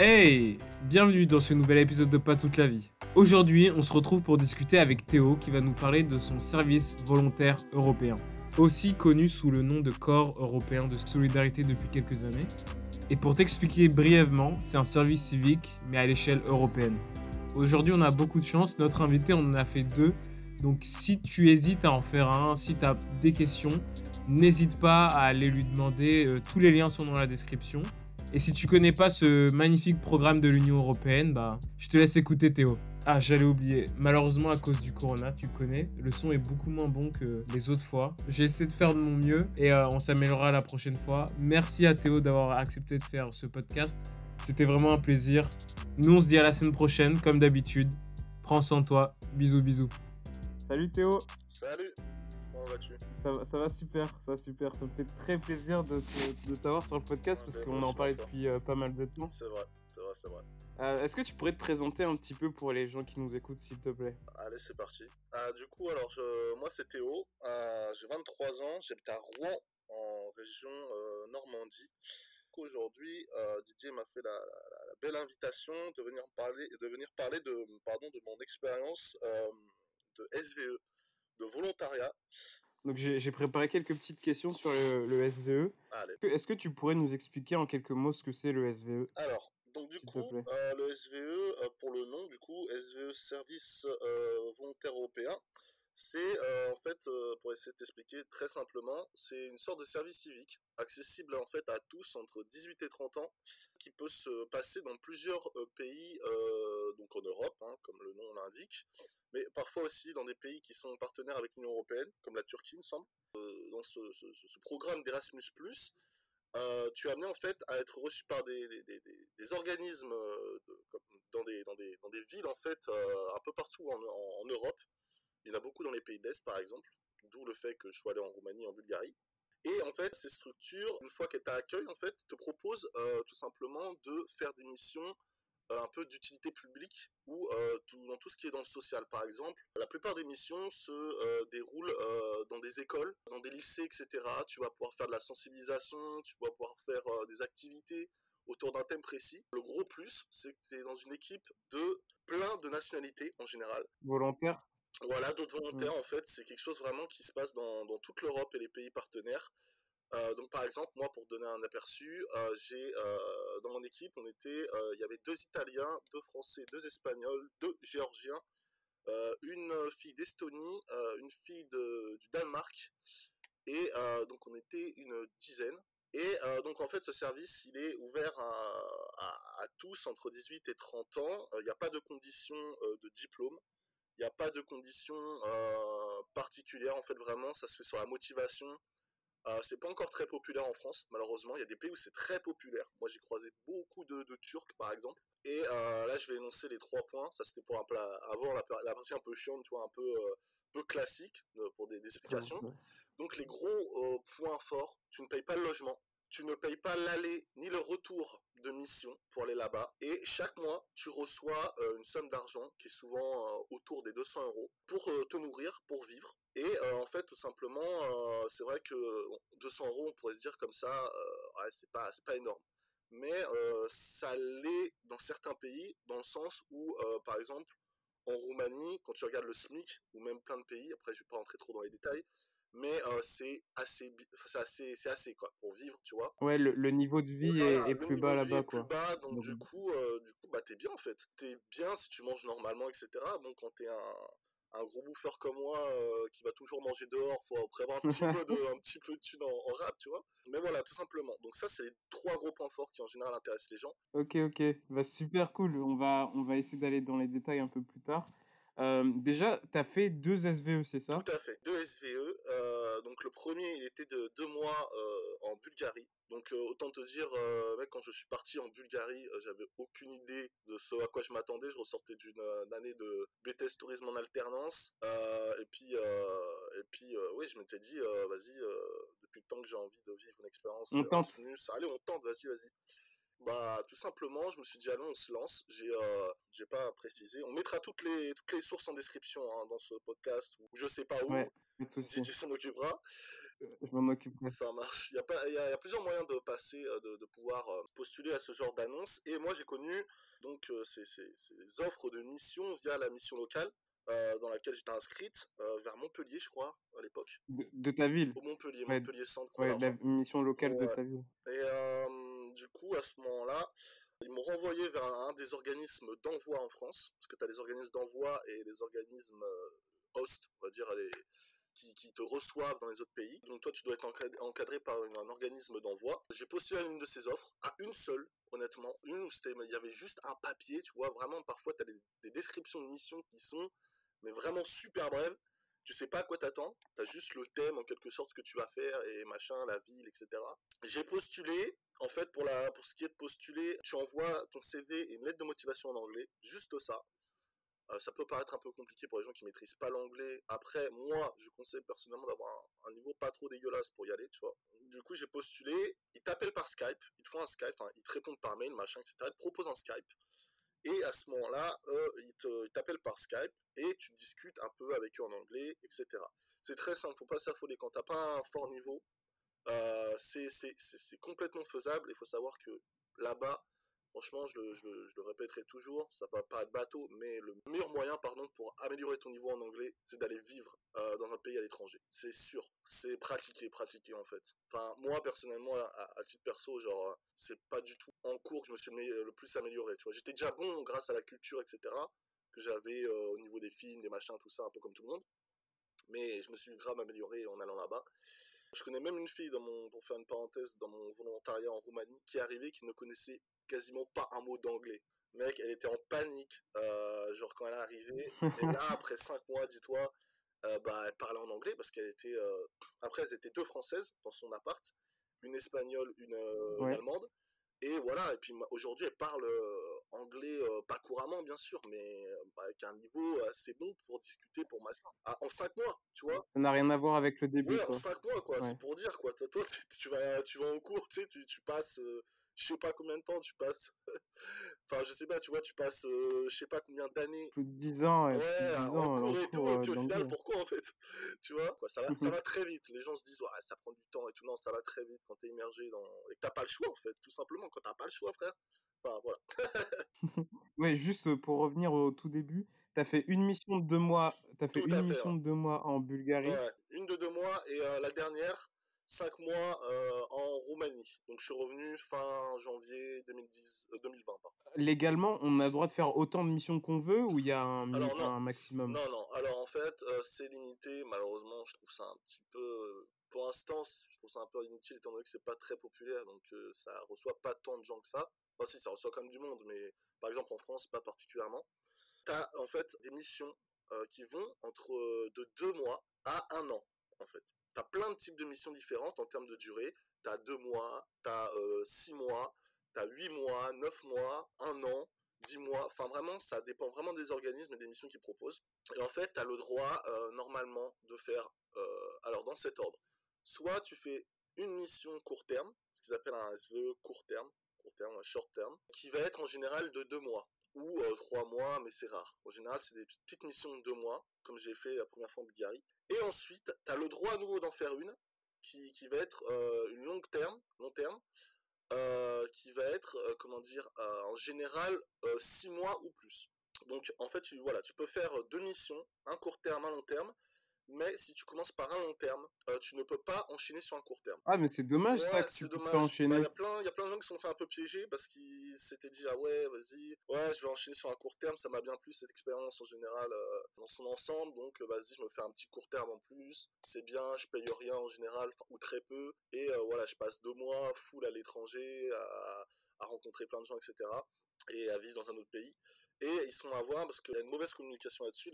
Hey Bienvenue dans ce nouvel épisode de Pas toute la vie. Aujourd'hui, on se retrouve pour discuter avec Théo qui va nous parler de son service volontaire européen, aussi connu sous le nom de Corps européen de solidarité depuis quelques années. Et pour t'expliquer brièvement, c'est un service civique mais à l'échelle européenne. Aujourd'hui, on a beaucoup de chance, notre invité on en a fait deux. Donc si tu hésites à en faire un, si tu as des questions, n'hésite pas à aller lui demander, euh, tous les liens sont dans la description. Et si tu connais pas ce magnifique programme de l'Union Européenne, bah, je te laisse écouter Théo. Ah, j'allais oublier. Malheureusement, à cause du corona, tu connais, le son est beaucoup moins bon que les autres fois. J'ai essayé de faire de mon mieux et euh, on s'améliorera la prochaine fois. Merci à Théo d'avoir accepté de faire ce podcast. C'était vraiment un plaisir. Nous, on se dit à la semaine prochaine, comme d'habitude. Prends soin de toi. Bisous, bisous. Salut Théo. Salut, comment vas-tu? Ça va, ça va super, ça va super. Ça me fait très plaisir de, te- de t'avoir sur le podcast Ouais, parce qu'on en parlait depuis euh, pas mal de temps. C'est vrai, c'est vrai, c'est vrai. Euh, Est-ce que tu pourrais te présenter un petit peu pour les gens qui nous écoutent, s'il te plaît? Allez, c'est parti. Ah, du coup, alors, je- moi, c'est Théo. J'ai 23 ans, j'habite à Rouen, en région euh, Normandie. Aujourd'hui, euh, Didier m'a fait la, la- la belle invitation de venir parler, de venir parler de, pardon, de mon expérience euh, de SVE, de volontariat. Donc j'ai préparé quelques petites questions sur le, le SVE. Allez. Est-ce que- tu pourrais nous expliquer en quelques mots ce que c'est le E? SVE Alors, donc du coup, euh, le SVE, euh, pour le nom, du coup, SVE Service euh, Volontaire Européen, c'est en fait, pour essayer de t'expliquer très simplement, c'est une sorte de service civique accessible en fait à tous entre 18 et 30 ans, qui peut se passer dans plusieurs pays, donc en Europe, hein, comme le nom l'indique, mais parfois aussi dans des pays qui sont partenaires avec l'Union Européenne, comme la Turquie, me semble. Euh, dans ce, programme d'Erasmus+, euh, tu es amené en fait à être reçu par des, organismes dans, des, villes en fait euh, un peu partout en, Europe. Il y en a beaucoup dans les pays de l'Est par exemple, d'où le fait que je sois allé en Roumanie, en Bulgarie. Et en fait, ces structures, une fois qu'elles t'accueillent, en fait, te proposent euh, tout simplement de faire des missions un peu d'utilité publique ou euh, tout- dans tout ce qui est dans le social par exemple. La plupart des missions se euh, déroulent euh, dans des écoles, dans des lycées, etc. Tu vas pouvoir faire de la sensibilisation, tu vas pouvoir faire euh, des activités autour d'un thème précis. Le gros plus, c'est que tu es dans une équipe de plein de nationalités en général. Volontaire Voilà, d'autres volontaires, en fait, c'est quelque chose vraiment qui se passe dans, dans toute l'Europe et les pays partenaires. Euh, donc, par exemple, moi, pour donner un aperçu, euh, j'ai euh, dans mon équipe, on était, il y avait deux Italiens, deux Français, deux Espagnols, deux Géorgiens, une fille d'Estonie, une fille du Danemark, et donc on était une dizaine. Et donc en fait, ce service, il est ouvert à, tous entre 18 et 30 ans. Il n'y a pas de condition de diplôme. Il n'y a pas de conditions euh, particulières, en fait, vraiment, ça se fait sur la motivation. Euh, c'est pas encore très populaire en France, malheureusement. Il y a des pays où c'est très populaire. Moi, j'ai croisé beaucoup de, de Turcs, par exemple. Et euh, là, je vais énoncer les trois points. Ça, c'était pour un avant la, la partie un peu chiante, tu vois, un peu, euh, peu classique euh, pour des, des explications. Donc les gros points forts, tu ne payes pas le logement, tu ne payes pas l'aller ni le retour de mission pour aller là-bas, et chaque mois tu reçois euh, une somme d'argent qui est souvent euh, autour des 200 euros pour euh, te nourrir, pour vivre. Et en fait, tout simplement, c'est vrai que bon, 200 euros, on pourrait se dire comme ça, c'est pas, pas énorme. Mais ça l'est dans certains pays, dans le sens où, par exemple, en Roumanie, quand tu regardes le SMIC, ou même plein de pays, après je vais pas rentrer trop dans les détails, mais euh, c'est assez, c'est assez, c'est assez quoi pour vivre, tu vois. Ouais, le, le niveau de vie est, est plus bas là-bas, est plus quoi. bas, donc du coup, euh, du coup, bah t'es bien en fait. T'es bien si tu manges normalement, etc. Bon, quand t'es un, un gros bouffeur comme moi euh, qui va toujours manger dehors, faut prévoir un petit peu de, un petit peu de thunes en, en rap, tu vois. Mais voilà, tout simplement. Donc ça, c'est les trois gros points forts qui en général intéressent les gens. Ok, ok. Bah, super cool. On va, on va essayer d'aller dans les détails un peu plus tard. Euh, déjà, tu as fait deux SVE, c'est ça? Tout à fait. Deux SVE. euh, donc le premier, il était de deux mois euh, en Bulgarie. Donc autant te dire, mec, quand je suis parti en Bulgarie, j'avais aucune idée de ce à quoi je m'attendais. Je ressortais d'une année de BTS tourisme en alternance. Et puis, et puis, oui, je m'étais dit, vas-y, depuis le temps que j'ai envie de vivre une expérience On tente. Erasmus, allez, on tente, vas-y, vas-y. Bah, tout simplement, je me suis dit, allons, on se lance. J'ai, euh, j'ai pas précisé. On mettra toutes les, toutes les sources en description hein, dans ce podcast, ou je sais pas où. Ouais. Didier s'en occupera. Je m'en occuperai. Ça marche. Il y, a pas, il, y a, plusieurs moyens de passer, de, de pouvoir postuler à ce genre d'annonce. Et moi, j'ai connu donc ces, ces, ces, offres de mission via la mission locale. dans laquelle j'étais inscrite, vers Montpellier, je crois, à l'époque. De, ta ville Au Montpellier, Montpellier Centre. Ouais, la mission locale de ta ville. Et du coup, à ce moment-là, ils m'ont renvoyé vers un, des organismes d'envoi en France, parce que tu as les organismes d'envoi et les organismes euh, host, on va dire, qui, te reçoivent dans les autres pays. Donc toi, tu dois être encadré par un organisme d'envoi. J'ai postulé à une de ces offres, à une seule, honnêtement. Une où il y avait juste un papier, tu vois, vraiment, parfois, tu as des, des descriptions de missions qui sont, mais vraiment super brèves tu sais pas à quoi t'attends, t'as juste le thème en quelque sorte ce que tu vas faire et machin, la ville, etc. J'ai postulé, en fait, pour, la, pour ce qui est de postuler, tu envoies ton CV et une lettre de motivation en anglais, juste ça. Euh, ça peut paraître un peu compliqué pour les gens qui maîtrisent pas l'anglais. Après, moi, je conseille personnellement d'avoir un, niveau pas trop dégueulasse pour y aller, tu vois. Du coup, j'ai postulé. Ils t'appellent par Skype, ils te font un Skype, ils te répondent par mail, machin, etc. Ils te proposent un Skype. Et à ce moment-là, ils t'appellent par Skype et tu discutes un peu avec eux en anglais, etc. C'est très simple, faut pas s'affoler. Quand t'as pas un fort niveau, euh, c'est complètement faisable. Il faut savoir que là-bas, franchement, je le, répéterai toujours, ça va pas être bateau, mais le meilleur moyen, pardon, pour améliorer ton niveau en anglais, c'est d'aller vivre euh, dans un pays à l'étranger. C'est sûr, c'est pratiquer, pratiquer en fait. Enfin, moi personnellement, à, titre perso, genre, c'est pas du tout en cours que je me suis le plus amélioré. Tu vois, j'étais déjà bon grâce à la culture, etc. que j'avais euh, au niveau des films, des machins, tout ça, un peu comme tout le monde. Mais je me suis grave amélioré en allant là-bas. Je connais même une fille, dans mon, pour faire une parenthèse, dans mon volontariat en Roumanie, qui est arrivée, qui ne connaissait quasiment pas un mot d'anglais. Mec, elle était en panique, euh, genre quand elle est arrivée. Et là, après cinq mois, dis-toi, euh, bah, elle parlait en anglais parce qu'elle était. Euh, après, elles étaient deux françaises dans son appart, une espagnole, une, allemande. Et voilà, et puis aujourd'hui, elle parle anglais, pas couramment bien sûr, mais bah, avec un niveau assez bon pour discuter pour ma ah, en cinq mois, tu vois. Ça n'a rien à voir avec le début. Ouais, en cinq mois, quoi, c'est pour dire, quoi. Toi, tu, vas, tu vas en cours, tu sais, tu, tu passes je sais pas combien de temps tu passes. enfin, je sais pas, tu vois, tu passes, euh, je sais pas combien d'années. Plus de 10 ans. Ouais, ouais en cours et tout. et puis au final, pourquoi en fait? Tu vois, quoi, ça, va, ça va très vite. Les gens se disent, ouais, ça prend du temps et tout. Non, ça va très vite quand t'es immergé dans. Et que t'as pas le choix en fait, tout simplement. Quand t'as pas le choix, frère. Enfin, voilà. ouais, juste pour revenir au tout début. T'as fait une mission de deux mois. T'as fait une mission de deux mois en Bulgarie. Ouais, une de deux mois et euh, la dernière, 5 mois euh, en Roumanie. Donc je suis revenu fin janvier 2010, 2020. Euh, Légalement, on a le droit de faire autant de missions qu'on veut ou il y a un, un, maximum? Non, non. Alors en fait, euh, c'est limité. Malheureusement, je trouve ça un petit peu... Pour l'instant, je trouve ça un peu inutile étant donné que c'est pas très populaire, donc ça reçoit pas tant de gens que ça. Si, ça reçoit quand même du monde, mais par exemple en France, pas particulièrement. T'as en fait des missions qui vont entre de 2 mois à un an, en fait. T'as plein de types de missions différentes en termes de durée. T'as deux mois, t'as euh, six mois, t'as huit mois, neuf mois, un an, dix mois. Enfin, vraiment, ça dépend vraiment des organismes et des missions qu'ils proposent. Et en fait, t'as le droit, euh, normalement, de faire, euh, alors dans cet ordre. Soit tu fais une mission court terme, ce qu'ils appellent un SVE court terme, terme, un short terme, qui va être en général de deux mois ou trois mois, mais c'est rare. En général, c'est des petites missions de deux mois, comme j'ai fait la première fois en Bulgarie. Et ensuite, tu as le droit à nouveau d'en faire une, qui, qui va être euh, une longue terme, long terme, euh, qui va être, euh, comment dire, en général, 6 mois ou plus. Donc, en fait, tu, voilà, tu peux faire deux missions, un court terme, un long terme, mais si tu commences par un long terme, euh, tu ne peux pas enchaîner sur un court terme. Ah, mais c'est dommage tu dommage. enchaîner. Il bah, y, a plein, y a plein de gens qui se sont fait un peu piéger parce qu'ils s'étaient dit, ah ouais, vas-y, ouais, je vais enchaîner sur un court terme, ça m'a bien plu cette expérience en général euh, dans son ensemble, donc euh, vas-y, je me fais un petit court terme en plus, c'est bien, je paye rien en général, ou très peu, et voilà, je passe deux mois full à l'étranger, à, à rencontrer plein de gens, etc et à vivre dans un autre pays. Et ils sont à voir parce qu'il y a une mauvaise communication là-dessus.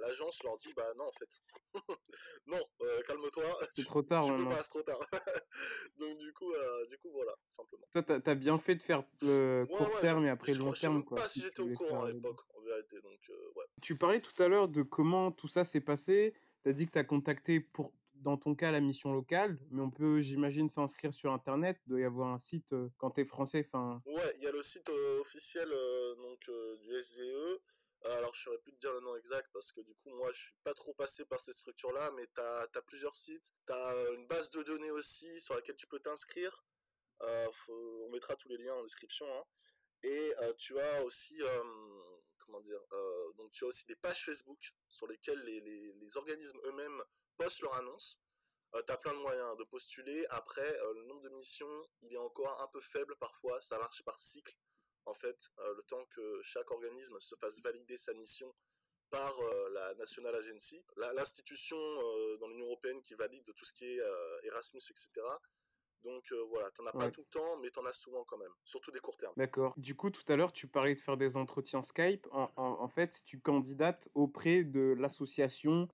L'agence leur dit bah non en fait, non, euh, calme-toi. C'est trop tard. Tu peux pas, c'est trop tard. Donc du coup, euh, du coup voilà, simplement. Toi, t'as as bien fait de faire le court terme et après le long terme quoi. Je sais pas si, j'étais au courant à l'époque, en vérité. Donc euh, ouais. Tu parlais tout à l'heure de comment tout ça s'est passé. T'as dit que t'as contacté pour dans ton cas, la mission locale, mais on peut, j'imagine, s'inscrire sur Internet. Il doit y avoir un site euh, quand tu es français. Fin... Ouais, il y a le site euh, officiel euh, donc, du SVE. alors, je saurais plus te dire le nom exact parce que du coup, moi, je suis pas trop passé par ces structures-là, mais tu as, plusieurs sites. Tu as une base de données aussi sur laquelle tu peux t'inscrire. on mettra tous les liens en description. Hein. Et tu as aussi, comment dire, donc tu as aussi des pages Facebook sur lesquelles les, les, les organismes eux-mêmes postent leurs annonces. tu as plein de moyens de postuler. Après, le nombre de missions, il est encore un peu faible parfois. Ça marche par cycle en fait, euh, le temps que chaque organisme se fasse valider sa mission par euh, la National Agency, l'institution euh, dans l'Union Européenne qui valide tout ce qui est Erasmus, etc. Donc voilà, tu n'en as pas tout le temps, mais tu en as souvent quand même, surtout des courts termes. D'accord. Du coup, tout à l'heure, tu parlais de faire des entretiens Skype. En, fait, tu candidates auprès de l'association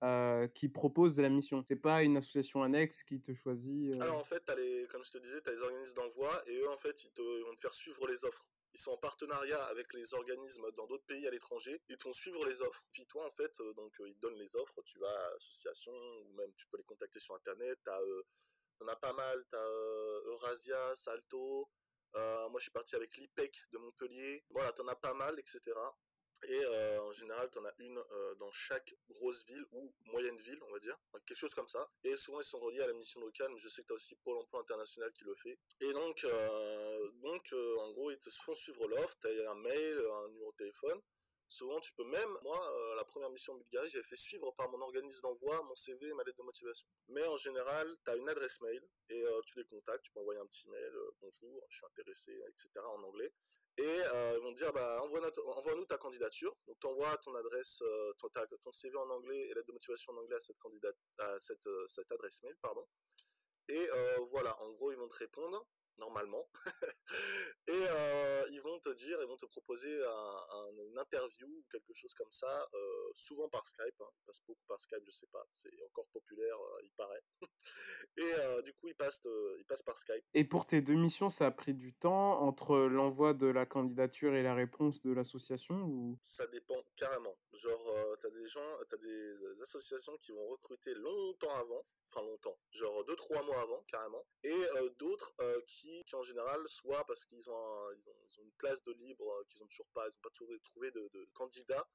qui propose la mission. C'est pas une association annexe qui te choisit. Alors en fait, les, comme je te disais, tu as les organismes d'envoi et eux, en fait, ils, te, ils vont te faire suivre les offres ils sont en partenariat avec les organismes dans d'autres pays à l'étranger, ils te font suivre les offres. Puis toi, en fait, euh, donc euh, ils te donnent les offres, tu vas à l'association, ou même tu peux les contacter sur Internet, t'as, euh, t'en as pas mal, t'as Eurasia, Salto, moi je suis parti avec l'IPEC de Montpellier, voilà, t'en as pas mal, etc. Et euh, en général, tu en as une euh, dans chaque grosse ville ou moyenne ville, on va dire, quelque chose comme ça. Et souvent, ils sont reliés à la mission locale, mais je sais que tu as aussi Pôle emploi international qui le fait. Et donc, euh, donc en gros, ils te font suivre l'offre, tu as un mail, un numéro de téléphone. Souvent, tu peux même, moi, la première mission en Bulgarie, j'avais fait suivre par mon organisme d'envoi mon CV et ma lettre de motivation. Mais en général, tu as une adresse mail et tu les contactes, tu peux envoyer un petit mail, bonjour, je suis intéressé, etc. en anglais et euh, ils vont te dire bah, envoie-nous ta candidature. Donc tu envoies ton adresse, euh, ton, CV en anglais et lettre de motivation en anglais à cette, euh, cette adresse mail. pardon. Et voilà, en gros, ils vont te répondre normalement. et euh, ils vont te dire, ils vont te proposer un, une interview ou quelque chose comme ça, euh, souvent par Skype, hein. ils passent beaucoup par Skype, je sais pas, c'est encore populaire, euh, il paraît. et du coup, ils passent, ils passent par Skype. Et pour tes deux missions, ça a pris du temps entre l'envoi de la candidature et la réponse de l'association ou? Ça dépend carrément. Genre, tu as des gens, tu as des associations qui vont recruter longtemps avant enfin longtemps, genre 2-3 mois avant carrément, et euh, d'autres euh, qui, qui, en général, soit parce qu'ils ont, ont, ont, une place de libre euh, qu'ils ont toujours pas, ils n'ont pas trouvé, trouvé de, candidats.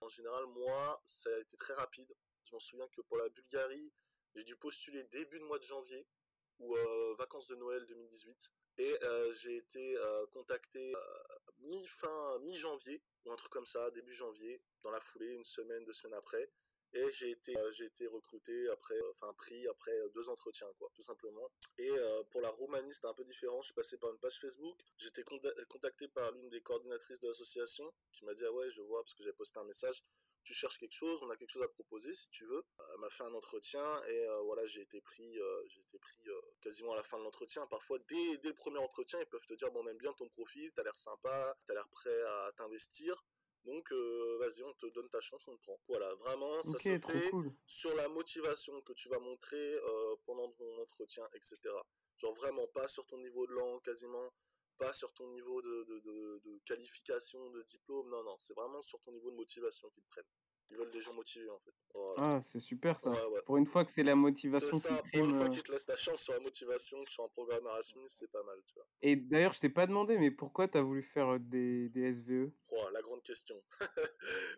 En général, moi, ça a été très rapide. Je m'en souviens que pour la Bulgarie, j'ai dû postuler début de mois de janvier ou vacances de Noël 2018. Et j'ai été contacté mi-fin, mi-janvier, ou un truc comme ça, début janvier, dans la foulée, une semaine, deux semaines après. Et j'ai été, euh, j'ai été recruté après, euh, enfin pris après euh, deux entretiens, quoi, tout simplement. Et pour la Roumanie, c'était un peu différent. Je suis passé par une page Facebook. J'étais contacté par l'une des coordinatrices de l'association qui m'a dit ah ouais, je vois parce que j'ai posté un message. Tu cherches quelque chose, on a quelque chose à proposer si tu veux. Elle m'a fait un entretien et voilà, j'ai été pris, j'ai été pris quasiment à la fin de l'entretien. Parfois, dès, dès le premier entretien, ils peuvent te dire bon, on aime bien ton profil, t'as l'air sympa, t'as l'air prêt à t'investir. Donc, euh, vas-y, on te donne ta chance, on te prend. Voilà, vraiment, ça se fait sur la motivation que tu vas montrer euh, pendant ton entretien, etc. Genre vraiment pas sur ton niveau de langue, quasiment pas sur ton niveau de, de qualification, de diplôme. Non, non, c'est vraiment sur ton niveau de motivation qu'ils te prennent. Ils veulent des gens motivés en fait. Ah, c'est super ça. Pour une fois que c'est la motivation qui ça, Pour une fois euh. qu'ils te laissent ta chance sur la motivation, sur un programme Erasmus, c'est pas mal, tu vois. Et d'ailleurs, je t'ai pas demandé, mais pourquoi t'as voulu faire euh, des, des SVE oh, La grande question.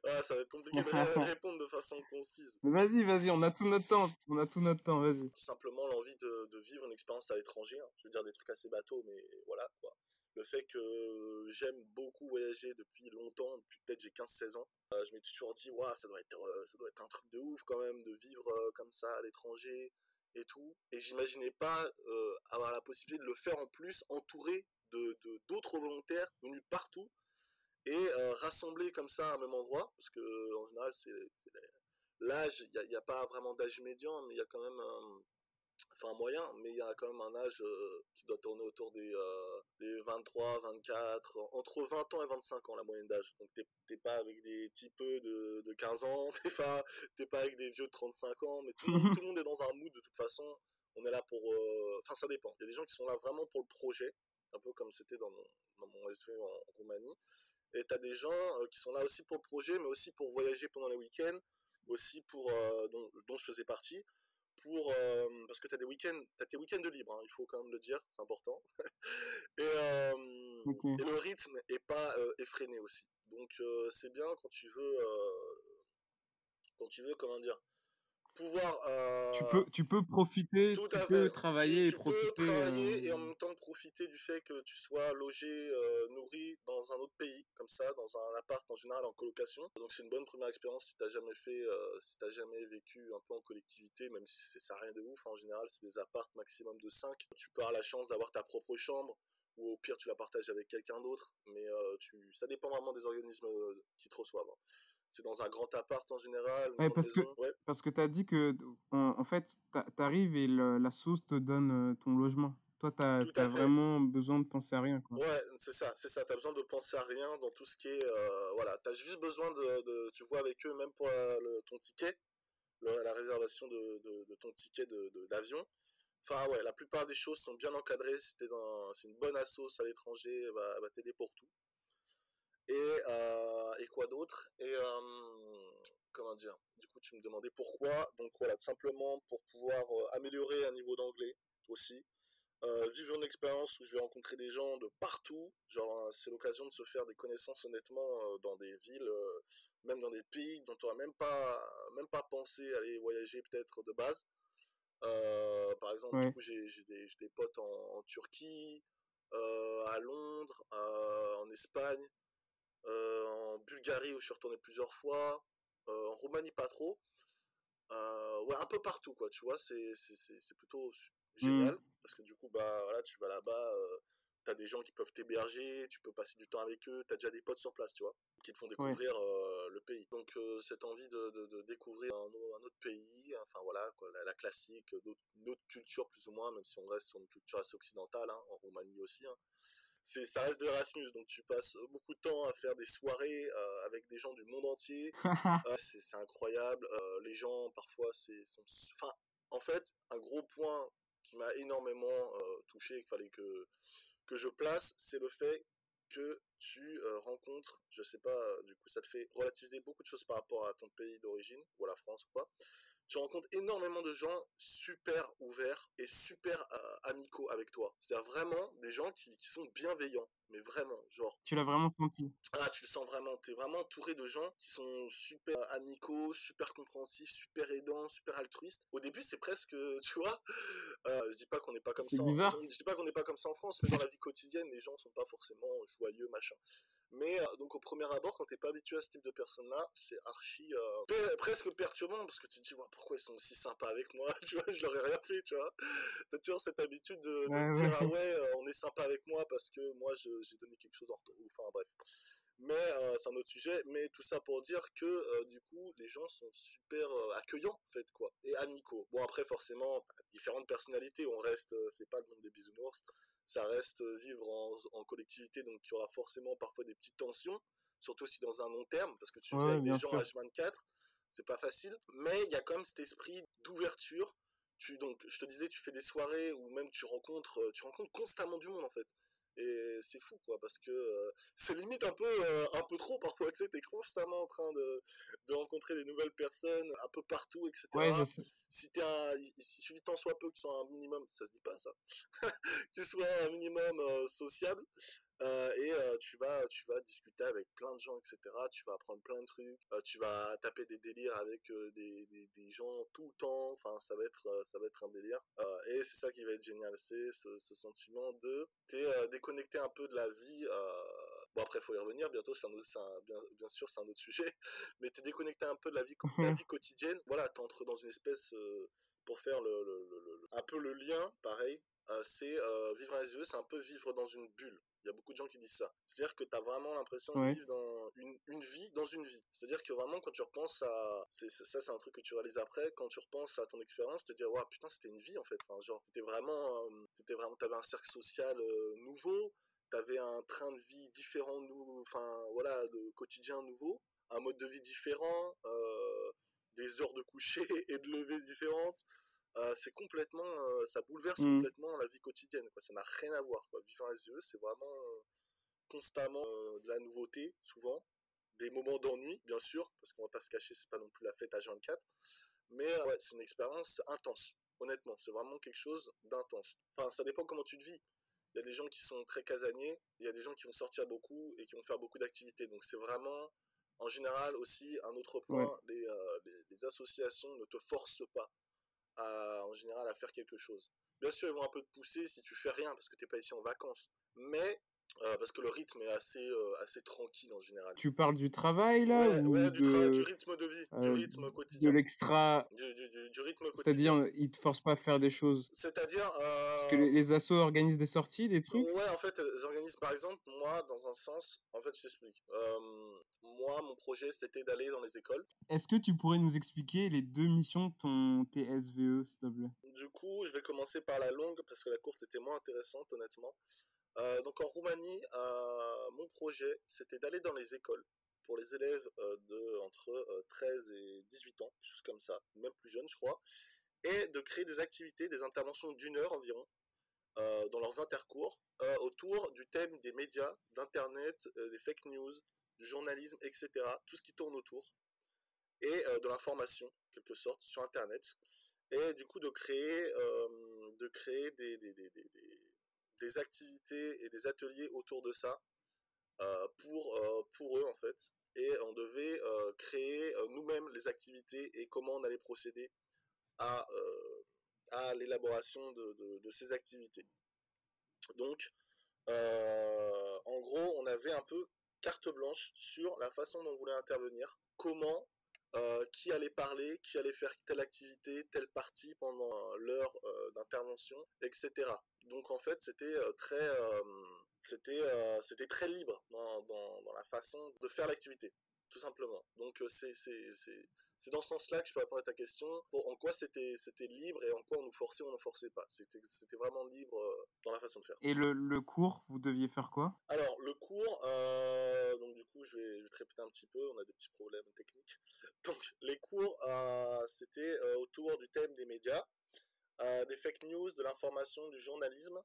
ah, ça va être compliqué de répondre de façon concise. Mais vas-y, vas-y, on a tout notre temps. On a tout notre temps, vas-y. Simplement l'envie de, de, vivre une expérience à l'étranger. Hein. Je veux dire des trucs assez bateaux, mais voilà, quoi le fait que j'aime beaucoup voyager depuis longtemps, depuis peut-être j'ai 15-16 ans. Euh, je m'étais toujours dit, ouais, ça doit être, euh, ça doit être un truc de ouf quand même de vivre euh, comme ça à l'étranger et tout. Et j'imaginais pas avoir la possibilité de le faire en plus entouré de d'autres volontaires venus partout et rassemblés comme ça à un même endroit parce que en général c'est l'âge, il n'y a, pas vraiment d'âge médian, mais il y a quand même un, enfin moyen, mais il y a quand même un âge qui doit tourner autour des, des 23, 24, entre 20 ans et 25 ans la moyenne d'âge. Donc t'es pas avec des petits peu de, de 15 ans, t'es pas, pas avec des vieux de 35 ans, mais tout, tout, le monde est dans un mood de toute façon. On est là pour... Euh, enfin ça dépend. Il y a des gens qui sont là vraiment pour le projet, un peu comme c'était dans mon, dans mon SV en, Roumanie. Et t'as des gens qui sont là aussi pour le projet, mais aussi pour voyager pendant les week-ends, aussi pour... dont, dont je faisais partie pour euh, parce que tu as des week-ends as tes week-ends de libre hein, il faut quand même le dire c'est important. Et, euh, et, le rythme est pas euh, effréné aussi. Donc c'est bien quand tu veux, quand tu veux, comment dire, pouvoir. Euh, tu, peux, tu peux profiter, tu peux travailler et profiter. Peux travailler et en même temps profiter du fait que tu sois logé, euh, nourri dans un autre pays, comme ça, dans un appart en général en colocation. Donc c'est une bonne première expérience si t'as jamais fait, euh, si t'as jamais vécu un peu en collectivité, même si ça n'a rien de ouf. En général, c'est des apparts maximum de 5. Tu peux avoir la chance d'avoir ta propre chambre ou au pire tu la partages avec quelqu'un d'autre, mais tu, ça dépend vraiment des organismes qui te reçoivent. Hein c'est dans un grand appart en général. parce, que, parce que tu as dit que, en, fait, tu arrives et la sauce te donne euh, ton logement. Toi, tu as, vraiment besoin de penser à rien. Quoi. Ouais, c'est ça, c'est ça. Tu as besoin de penser à rien dans tout ce qui est. Euh, voilà, tu as juste besoin de, Tu vois, avec eux, même pour euh, ton ticket, la réservation de, ton ticket d'avion. Enfin, ouais, la plupart des choses sont bien encadrées. Si c'est une bonne assoce à l'étranger, elle va t'aider pour tout. Et, euh, et quoi d'autre? Et euh, comment dire? Du coup, tu me demandais pourquoi. Donc voilà, tout simplement pour pouvoir euh, améliorer un niveau d'anglais aussi. vivre une expérience où je vais rencontrer des gens de partout. Genre, c'est l'occasion de se faire des connaissances honnêtement dans des villes, même dans des pays dont on n'a même pas, même pas pensé aller voyager peut-être de base. par exemple, du coup, j'ai des, des, potes en, en Turquie, à Londres, en Espagne. Euh, en Bulgarie où je suis retourné plusieurs fois, euh, en Roumanie pas trop. Euh, ouais, un peu partout, quoi, tu vois, c'est plutôt génial, mmh. parce que du coup, bah, voilà, tu vas là-bas, t'as des gens qui peuvent t'héberger, tu peux passer du temps avec eux, t'as déjà des potes sur place, tu vois, qui te font découvrir le pays. Donc cette envie de, découvrir un, autre pays, enfin voilà, quoi, la, classique, une autre culture plus ou moins, même si on reste sur une culture assez occidentale, hein, en Roumanie aussi. Hein c'est ça reste de l'Erasmus, donc tu passes beaucoup de temps à faire des soirées euh, avec des gens du monde entier. Euh, c'est incroyable. Euh, les gens parfois c'est enfin en fait un gros point qui m'a énormément touché qu'il fallait que que je place, c'est le fait que tu rencontres, je sais pas, du coup ça te fait relativiser beaucoup de choses par rapport à ton pays d'origine ou à la France ou quoi tu rencontres énormément de gens super ouverts et super euh, amicaux avec toi. C'est vraiment des gens qui, sont bienveillants, mais vraiment, genre. Tu l'as vraiment senti. Ah, tu le sens vraiment. Tu es vraiment entouré de gens qui sont super amicaux, super compréhensifs, super aidants, super altruistes. Au début, c'est presque, tu vois, euh, je dis pas qu'on n'est pas comme ça. En, je dis pas qu'on n'est pas comme ça en France, mais dans la vie quotidienne, les gens sont pas forcément joyeux, machin. Mais euh, donc au premier abord, quand t'es pas habitué à ce type de personnes-là, c'est archi euh, presque perturbant parce que tu te dis pourquoi ils sont aussi sympas avec moi, tu vois, je leur ai rien fait, tu vois. T'as toujours cette habitude de, dire ah ouais, euh, on est sympa avec moi parce que moi j'ai donné quelque chose en retour. Enfin bref. Mais c'est un autre sujet. Mais tout ça pour dire que du coup les gens sont super accueillants en fait quoi et amicaux. Bon après forcément différentes personnalités, on reste, c'est pas le monde des bisounours ça reste euh, vivre en, collectivité, donc il y aura forcément parfois des petites tensions, surtout si dans un long terme, parce que tu vis avec des gens H24, c'est pas facile, mais il y a quand même cet esprit d'ouverture. Tu donc, je te disais, tu fais des soirées où même tu rencontres, euh, tu rencontres constamment du monde en fait et c'est fou quoi parce que euh, c'est limite un peu un peu trop parfois tu sais t'es constamment en train de, de rencontrer des nouvelles personnes un peu partout etc ouais, si t'es un, il suffit tant soit peu que tu sois un minimum, ça se dit pas ça, tu sois un minimum euh, sociable, euh, et euh, tu vas tu vas discuter avec plein de gens etc tu vas apprendre plein de trucs tu vas taper des délires avec des, des, des, gens tout le temps enfin ça va être ça va être un délire et c'est ça qui va être génial c'est ce, ce, sentiment de t'es déconnecté un peu de la vie Bon, après, il faut y revenir. Bientôt, c'est un, bien, bien sûr, c'est un autre sujet. Mais tu es déconnecté un peu de la vie, la vie quotidienne. Voilà, tu entres dans une espèce, euh, pour faire le, le, le, un peu le lien, pareil, euh, c'est euh, vivre à SVE, c'est un peu vivre dans une bulle. Il y a beaucoup de gens qui disent ça. C'est-à-dire que tu as vraiment l'impression de vivre dans une, une, vie dans une vie. C'est-à-dire que vraiment, quand tu repenses à. C'est, ça, c'est un truc que tu réalises après. Quand tu repenses à ton expérience, tu te dis, ouais, putain, c'était une vie en fait. Enfin, genre, tu vraiment. T'étais vraiment. T'avais un cercle social nouveau t'avais un train de vie différent, nous, enfin voilà, de quotidien nouveau, un mode de vie différent, euh, des heures de coucher et de lever différentes. Euh, c'est complètement, euh, ça bouleverse mmh. complètement la vie quotidienne. Quoi. Ça n'a rien à voir. Quoi. Vivre à SVE, c'est vraiment constamment de la nouveauté, souvent. Des moments d'ennui, bien sûr, parce qu'on va pas se cacher, c'est pas non plus la fête à 24. Mais ouais, c'est une expérience intense. Honnêtement, c'est vraiment quelque chose d'intense. Enfin, ça dépend comment tu te vis il y a des gens qui sont très casaniers, il y a des gens qui vont sortir beaucoup et qui vont faire beaucoup d'activités. Donc c'est vraiment, en général aussi, un autre point, les, les, associations ne te forcent pas en général à faire quelque chose. Bien sûr, ils vont un peu te pousser si tu fais rien parce que tu n'es pas ici en vacances. Mais euh, parce que le rythme est assez, euh, assez tranquille en général. Tu parles du travail là ou du, du, rythme de vie, du euh, rythme quotidien. De l'extra. Du, du, rythme quotidien. C'est-à-dire, ils te forcent pas à faire des choses? C'est-à-dire. Parce que les, les, assos organisent des sorties, des trucs? Ouais, en fait, ils organisent par exemple, moi, dans un sens, en fait, je t'explique. moi, mon projet, c'était d'aller dans les écoles. Est-ce que tu pourrais nous expliquer les deux missions de ton TSVE, s'il te plaît? Du coup, je vais commencer par la longue parce que la courte était moins intéressante, honnêtement. Euh, donc en Roumanie, euh, mon projet, c'était d'aller dans les écoles pour les élèves euh, de entre 13 et 18 ans, quelque chose comme ça, même plus jeunes, je crois, et de créer des activités, des interventions d'une heure environ dans leurs intercours autour du thème des médias, d'internet, des fake news, du journalisme, etc. Tout ce qui tourne autour. Et de l'information, quelque sorte, sur internet, et du coup de créer, de créer des activités et des ateliers autour de ça euh, pour, euh, pour eux en fait. Et on devait euh, créer nous-mêmes les activités et comment on allait procéder à, à l'élaboration de, de, ces activités. Donc, en gros, on avait un peu carte blanche sur la façon dont on voulait intervenir, comment, qui allait parler, qui allait faire telle activité, telle partie pendant l'heure d'intervention, etc. Donc en fait, c'était euh, très, euh, c'était, euh, c'était très libre dans, dans, dans, la façon de faire l'activité, tout simplement. Donc c'est, c'est, c'est, c'est dans ce sens-là que je peux répondre à ta question. en quoi c'était, c'était libre et en quoi on nous forçait ou on ne forçait pas? C'était, c'était vraiment libre dans la façon de faire. Et le, le cours, vous deviez faire quoi? Alors le cours, euh, donc du coup je vais, je vais, te répéter un petit peu, on a des petits problèmes techniques. Donc les cours, euh, c'était autour du thème des médias. Euh, des fake news, de l'information, du journalisme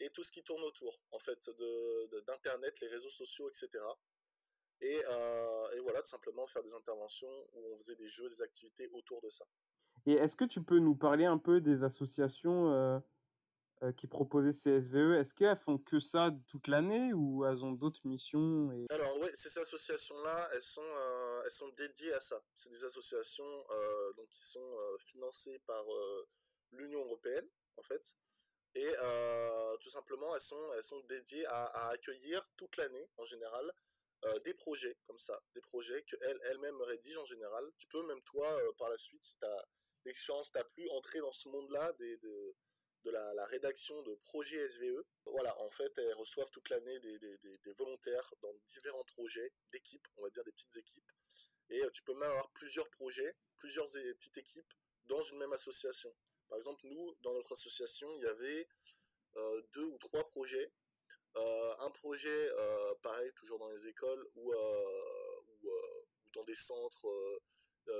et tout ce qui tourne autour, en fait, d'Internet, les réseaux sociaux, etc. Et, euh, et, voilà, tout simplement faire des interventions où on faisait des jeux, des activités autour de ça. Et est-ce que tu peux nous parler un peu des associations euh, qui proposaient ces SVE Est-ce qu'elles font que ça toute l'année ou elles ont d'autres missions et... Alors oui, ces associations-là, elles sont, elles sont dédiées à ça. C'est des associations donc, qui sont financées par l'Union européenne, en fait. Et euh, tout simplement, elles sont, elles sont dédiées à, accueillir toute l'année, en général, euh, des projets comme ça, des projets qu'elles elles-mêmes rédigent en général. Tu peux même toi, euh, par la suite, si l'expérience t'a plu, entrer dans ce monde-là de, de la, la, rédaction de projets SVE. Voilà, en fait, elles reçoivent toute l'année des, des, des, volontaires dans différents projets d'équipes, on va dire des petites équipes. Et tu peux même avoir plusieurs projets, plusieurs petites équipes dans une même association. Par exemple, nous, dans notre association, il y avait euh, deux ou trois projets. Euh, un projet, euh, pareil, toujours dans les écoles ou, dans des centres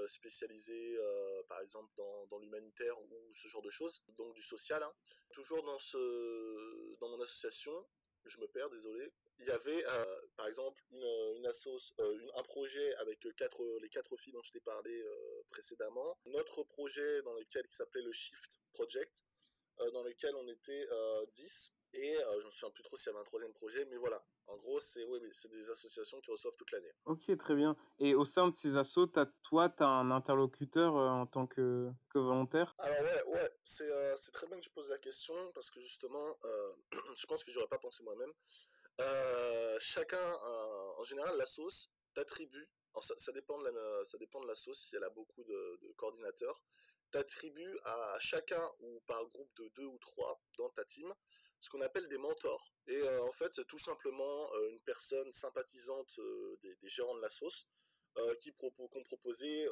spécialisés, par exemple dans, l'humanitaire ou ce genre de choses, donc du social. Hein. Toujours dans, mon association, je me perds, désolé, il y avait par exemple un projet avec les quatre filles dont je t'ai parlé précédemment, notre projet dans lequel qui s'appelait le Shift Project, dans lequel on était 10 et je ne me souviens plus trop s'il y avait un troisième projet, mais voilà. En gros, c'est c'est des associations qui reçoivent toute l'année. Ok, très bien. Et au sein de ces assos, as, toi, tu as un interlocuteur en tant que, que, volontaire? Alors ouais, ouais c'est très bien que tu poses la question parce que justement, je pense que j'aurais pas pensé moi-même. Euh, chacun, euh, en général, la sauce t'attribue, ça, dépend de la, sauce, si elle a beaucoup de, coordinateurs, t'attribue à chacun ou par groupe de deux ou trois dans ta team ce qu'on appelle des mentors. Et euh, en fait, tout simplement une personne sympathisante des, des, gérants de la sauce qui propo qu'on proposait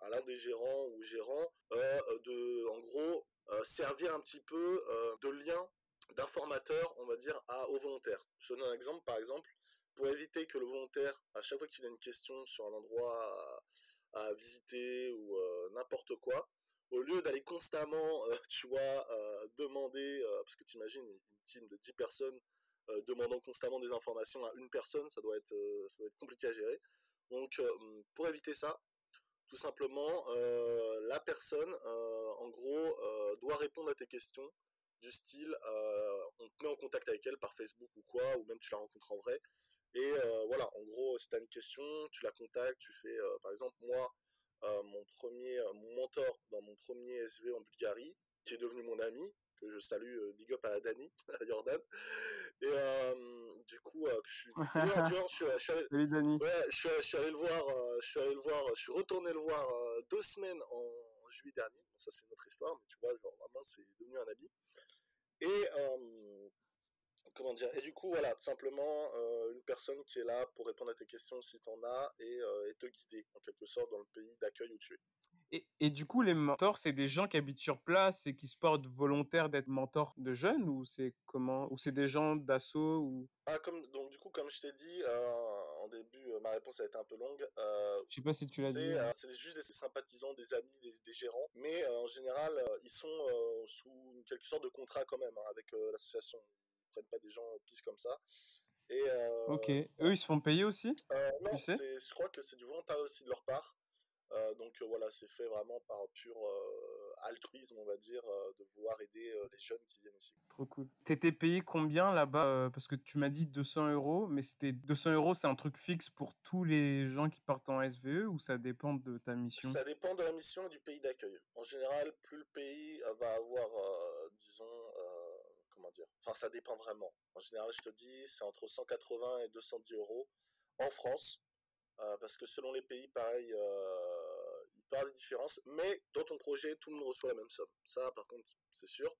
à, l'un des gérants ou gérants de, en gros, servir un petit peu de lien d'informateur, on va dire, aux volontaires. Je donne un exemple, par exemple, pour éviter que le volontaire, à chaque fois qu'il a une question sur un endroit à, visiter ou euh, n'importe quoi, au lieu d'aller constamment, euh, tu vois, euh, demander, parce que tu imagines une team de 10 personnes demandant constamment des informations à une personne, ça doit être, ça doit être compliqué à gérer. Donc, pour éviter ça, tout simplement, la personne, en gros, doit répondre à tes questions du style, on te met en contact avec elle par Facebook ou quoi, ou même tu la rencontres en vrai. Et voilà, en gros, si tu as une question, tu la contactes, tu fais, par exemple, moi, mon premier, mon mentor dans mon premier SV en Bulgarie, qui est devenu mon ami, que je salue, big up à Dani, à Jordan. Et du coup, je suis, je suis, allé, ouais, je suis, allé le voir, je suis allé le voir, je suis retourné le voir deux semaines en, juillet dernier. ça, c'est notre histoire, mais tu vois, genre, vraiment, c'est devenu un ami. Et comment dire Et du coup, voilà, tout simplement euh, une personne qui est là pour répondre à tes questions si tu en as et, euh, et, te guider en quelque sorte dans le pays d'accueil où tu es. Et, et, du coup, les mentors, c'est des gens qui habitent sur place et qui se portent volontaires d'être mentors de jeunes ou c'est comment Ou c'est des gens d'assaut ou... ah, comme, Donc du coup, comme je t'ai dit euh, en début, ma réponse a été un peu longue. Euh, je sais pas si tu l'as dit. C'est juste des sympathisants, des amis, des, des gérants, mais en général, ils sont sous quelque sorte de contrat quand même hein, avec l'association prennent pas des gens pisse comme ça. Et, euh, ok. Eux, ils se font payer aussi euh, Non, je crois que c'est du volontariat aussi de leur part. Euh, donc voilà, c'est fait vraiment par pur altruisme, on va dire, de vouloir aider les jeunes qui viennent ici. Trop cool. T'étais payé combien là-bas Parce que tu m'as dit 200 euros, mais c'était 200 euros, c'est un truc fixe pour tous les gens qui partent en SVE ou ça dépend de ta mission? Ça dépend de la mission et du pays d'accueil. En général, plus le pays va avoir, disons, dire. Enfin, ça dépend vraiment. En général, je te dis, c'est entre 180 et 210 euros en France, euh, parce que selon les pays, pareil, euh, il peut y avoir des différences. Mais dans ton projet, tout le monde reçoit la même somme. Ça, par contre, c'est sûr.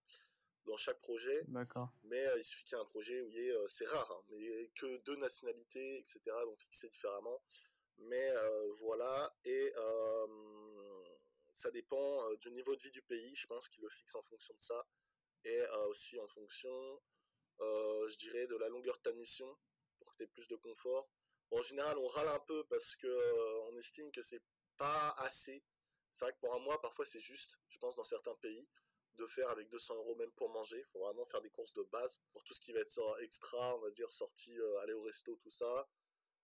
Dans chaque projet. D'accord. Mais euh, il suffit qu'il y ait un projet où il y ait, c'est rare, hein, mais que deux nationalités, etc. Donc fixé différemment. Mais voilà. Et ça dépend du niveau de vie du pays. Je pense qu'il le fixe en fonction de ça et euh, aussi en fonction, euh, je dirais, de la longueur de ta mission pour que tu aies plus de confort. en général, on râle un peu parce que euh, on estime que c'est pas assez. C'est vrai que pour un mois, parfois, c'est juste, je pense, dans certains pays, de faire avec 200 euros même pour manger. Il faut vraiment faire des courses de base pour tout ce qui va être extra, on va dire, sorti, aller au resto, tout ça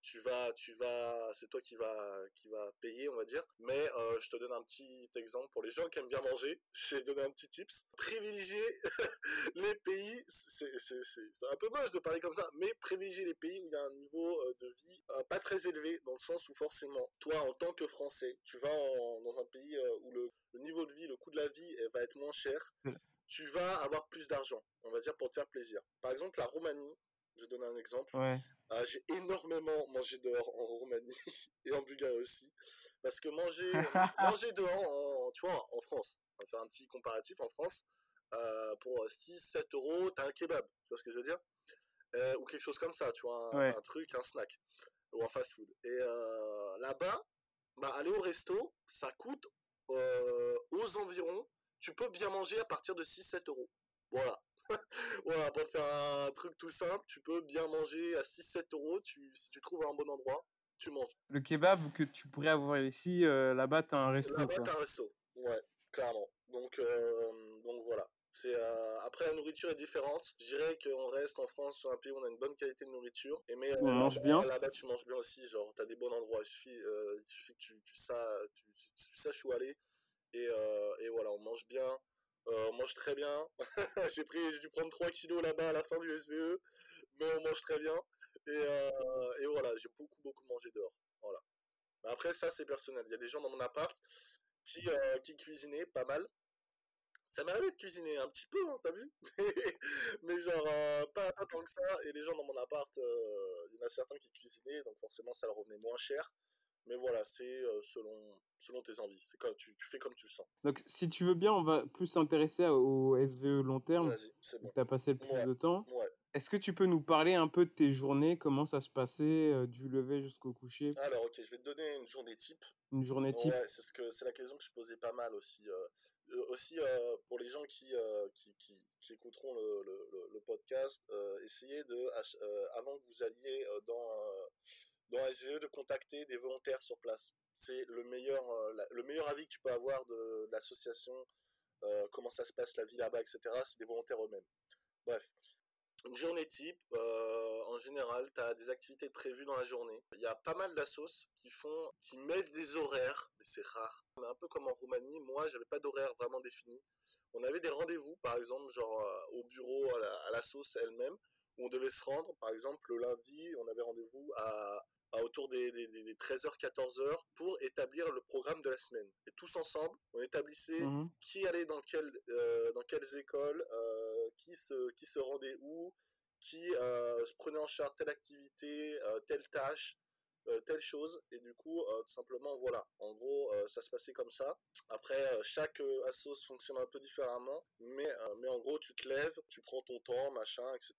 tu vas, tu vas, c'est toi qui va, qui va payer, on va dire. Mais euh, je te donne un petit exemple pour les gens qui aiment bien manger. Je vais donner un petit tips. Privilégier les pays, c'est, c'est, c'est, un peu moche de parler comme ça, mais privilégier les pays où il y a un niveau euh, de vie euh, pas très élevé, dans le sens où forcément, toi, en tant que Français, tu vas dans un pays où le, le, niveau de vie, le coût de la vie va être moins cher. Tu vas avoir plus d'argent, on va dire, pour te faire plaisir. Par exemple, la Roumanie, je vais donner un exemple. Euh, j'ai énormément mangé dehors en Roumanie et en Bulgarie aussi. Parce que manger, manger dehors, en, tu vois, en France, on va faire un petit comparatif en France, euh, pour 6-7 euros, t'as un kebab, tu vois ce que je veux dire? Euh, Ou quelque chose comme ça, tu vois, un, truc, un snack, ou un fast-food. Et là-bas, bah, aller au resto, ça coûte aux environs, tu peux bien manger à partir de 6-7 euros. Voilà. voilà, pour faire un truc tout simple, tu peux bien manger à 6-7 euros. Tu, si tu trouves un bon endroit, tu manges. Le kebab que tu pourrais avoir ici, euh, là-bas, tu as un resto. Là-bas, tu as un resto. Ouais, clairement. Donc, euh, donc voilà. C'est euh, après la nourriture est différente. Je dirais qu'on reste en France sur un pays où on a une bonne qualité de nourriture. Et mais on mange bien. Là-bas tu manges bien aussi. Genre t'as des bons endroits. Il suffit, il suffit que tu, tu, tu, tu, saches où aller. Et, et voilà, on mange bien. Euh, on mange très bien. j'ai dû prendre 3 kilos là-bas à la fin du SVE, mais on mange très bien. Et, euh, et voilà, j'ai beaucoup, beaucoup mangé dehors. Voilà. après, ça, c'est personnel. Il y a des gens dans mon appart qui, euh, qui cuisinaient pas mal. Ça m'arrivait de cuisiner un petit peu, hein, t'as vu? Mais genre, pas, tant que ça. Et les gens dans mon appart, il y en a certains qui cuisinaient, donc forcément, ça leur revenait moins cher. Mais voilà, c'est selon, selon tes envies. C'est quand tu, tu, fais comme tu le sens. Donc, si tu veux bien, on va plus s'intéresser au SVE long terme. Vas-y, c'est bon. Tu as passé le plus de temps. Ouais. Est-ce que tu peux nous parler un peu de tes journées, comment ça se passait euh, du lever jusqu'au coucher? Alors, ok, je vais te donner une journée type. Une journée type Ouais, c'est, ce que, c'est la question que je posais pas mal aussi. Euh, euh, aussi, pour les gens qui, qui, qui, qui, écouteront le, le, le podcast, essayez de, avant que vous alliez dans, dans SVE, de contacter des volontaires sur place c'est le meilleur, euh, le meilleur avis que tu peux avoir de, l'association, euh, comment ça se passe la vie là-bas, etc. C'est des volontaires eux-mêmes. Bref. Une journée type, euh, en général, tu as des activités prévues dans la journée. Il y a pas mal d'assos qui font, qui mettent des horaires, mais c'est rare. Mais un peu comme en Roumanie, moi, j'avais pas d'horaire vraiment défini. On avait des rendez-vous, par exemple, genre au bureau, à la, à la elle-même, où on devait se rendre. Par exemple, le lundi, on avait rendez-vous à, à autour des, des, des 13h-14h pour établir le programme de la semaine. Et tous ensemble, on établissait Mhm. qui allait dans, quel, euh, dans quelles écoles, euh, qui, se, qui se rendait où, qui euh, se prenait en charge telle activité, telle tâche, telle chose. Et du coup, euh, tout simplement, voilà. En gros, euh, ça se passait comme ça. Après, euh, chaque euh, assos fonctionne un peu différemment, mais, euh, mais en gros, tu te lèves, tu prends ton temps, machin, etc.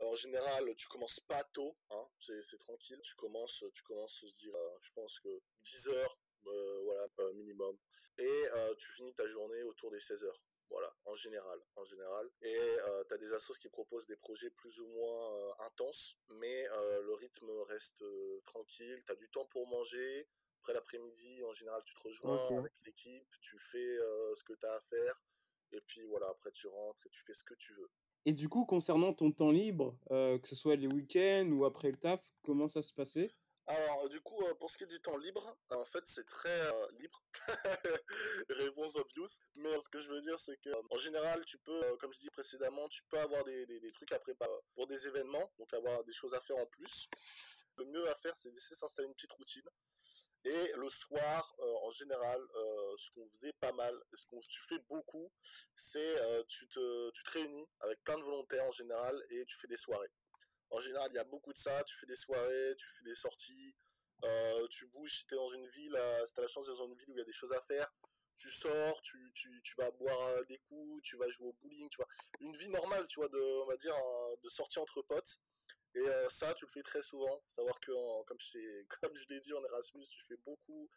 En général, tu commences pas tôt, hein, c'est tranquille. Tu commences, tu commences, je euh, je pense que 10 heures, euh, voilà, euh, minimum. Et euh, tu finis ta journée autour des 16 heures. Voilà, en général, en général. Et euh, tu as des assos qui proposent des projets plus ou moins euh, intenses, mais euh, le rythme reste tranquille. Tu as du temps pour manger. Après l'après-midi, en général, tu te rejoins avec l'équipe, tu fais ce que tu as à faire. Et puis voilà, après tu rentres et tu fais ce que tu veux. Et du coup, concernant ton temps libre, que ce soit les week-ends ou après le taf, comment ça se passait? Alors, du coup, euh, pour ce qui est du temps libre, en fait, c'est très euh, libre. Réponse obvious. Mais euh, ce que je veux dire, c'est que, euh, en général, tu peux, euh, comme je dis précédemment, tu peux avoir des, trucs à préparer pour des événements, donc avoir des choses à faire en plus. Le mieux à faire, c'est d'essayer de s'installer une petite routine. Et le soir, euh, en général, euh, ce qu'on faisait pas mal, ce que tu fais beaucoup, c'est euh, tu, te, tu te réunis avec plein de volontaires en général et tu fais des soirées. En général, il y a beaucoup de ça. Tu fais des soirées, tu fais des sorties, euh, tu bouges si tu es dans une ville, euh, si tu as la chance d'être dans une ville où il y a des choses à faire. Tu sors, tu, tu, tu vas boire euh, des coups, tu vas jouer au bowling, tu vois. Une vie normale, tu vois, de, on va dire, de sortie entre potes. Et ça, tu le fais très souvent. Savoir que, comme je, comme je l'ai dit en Erasmus, tu fais beaucoup,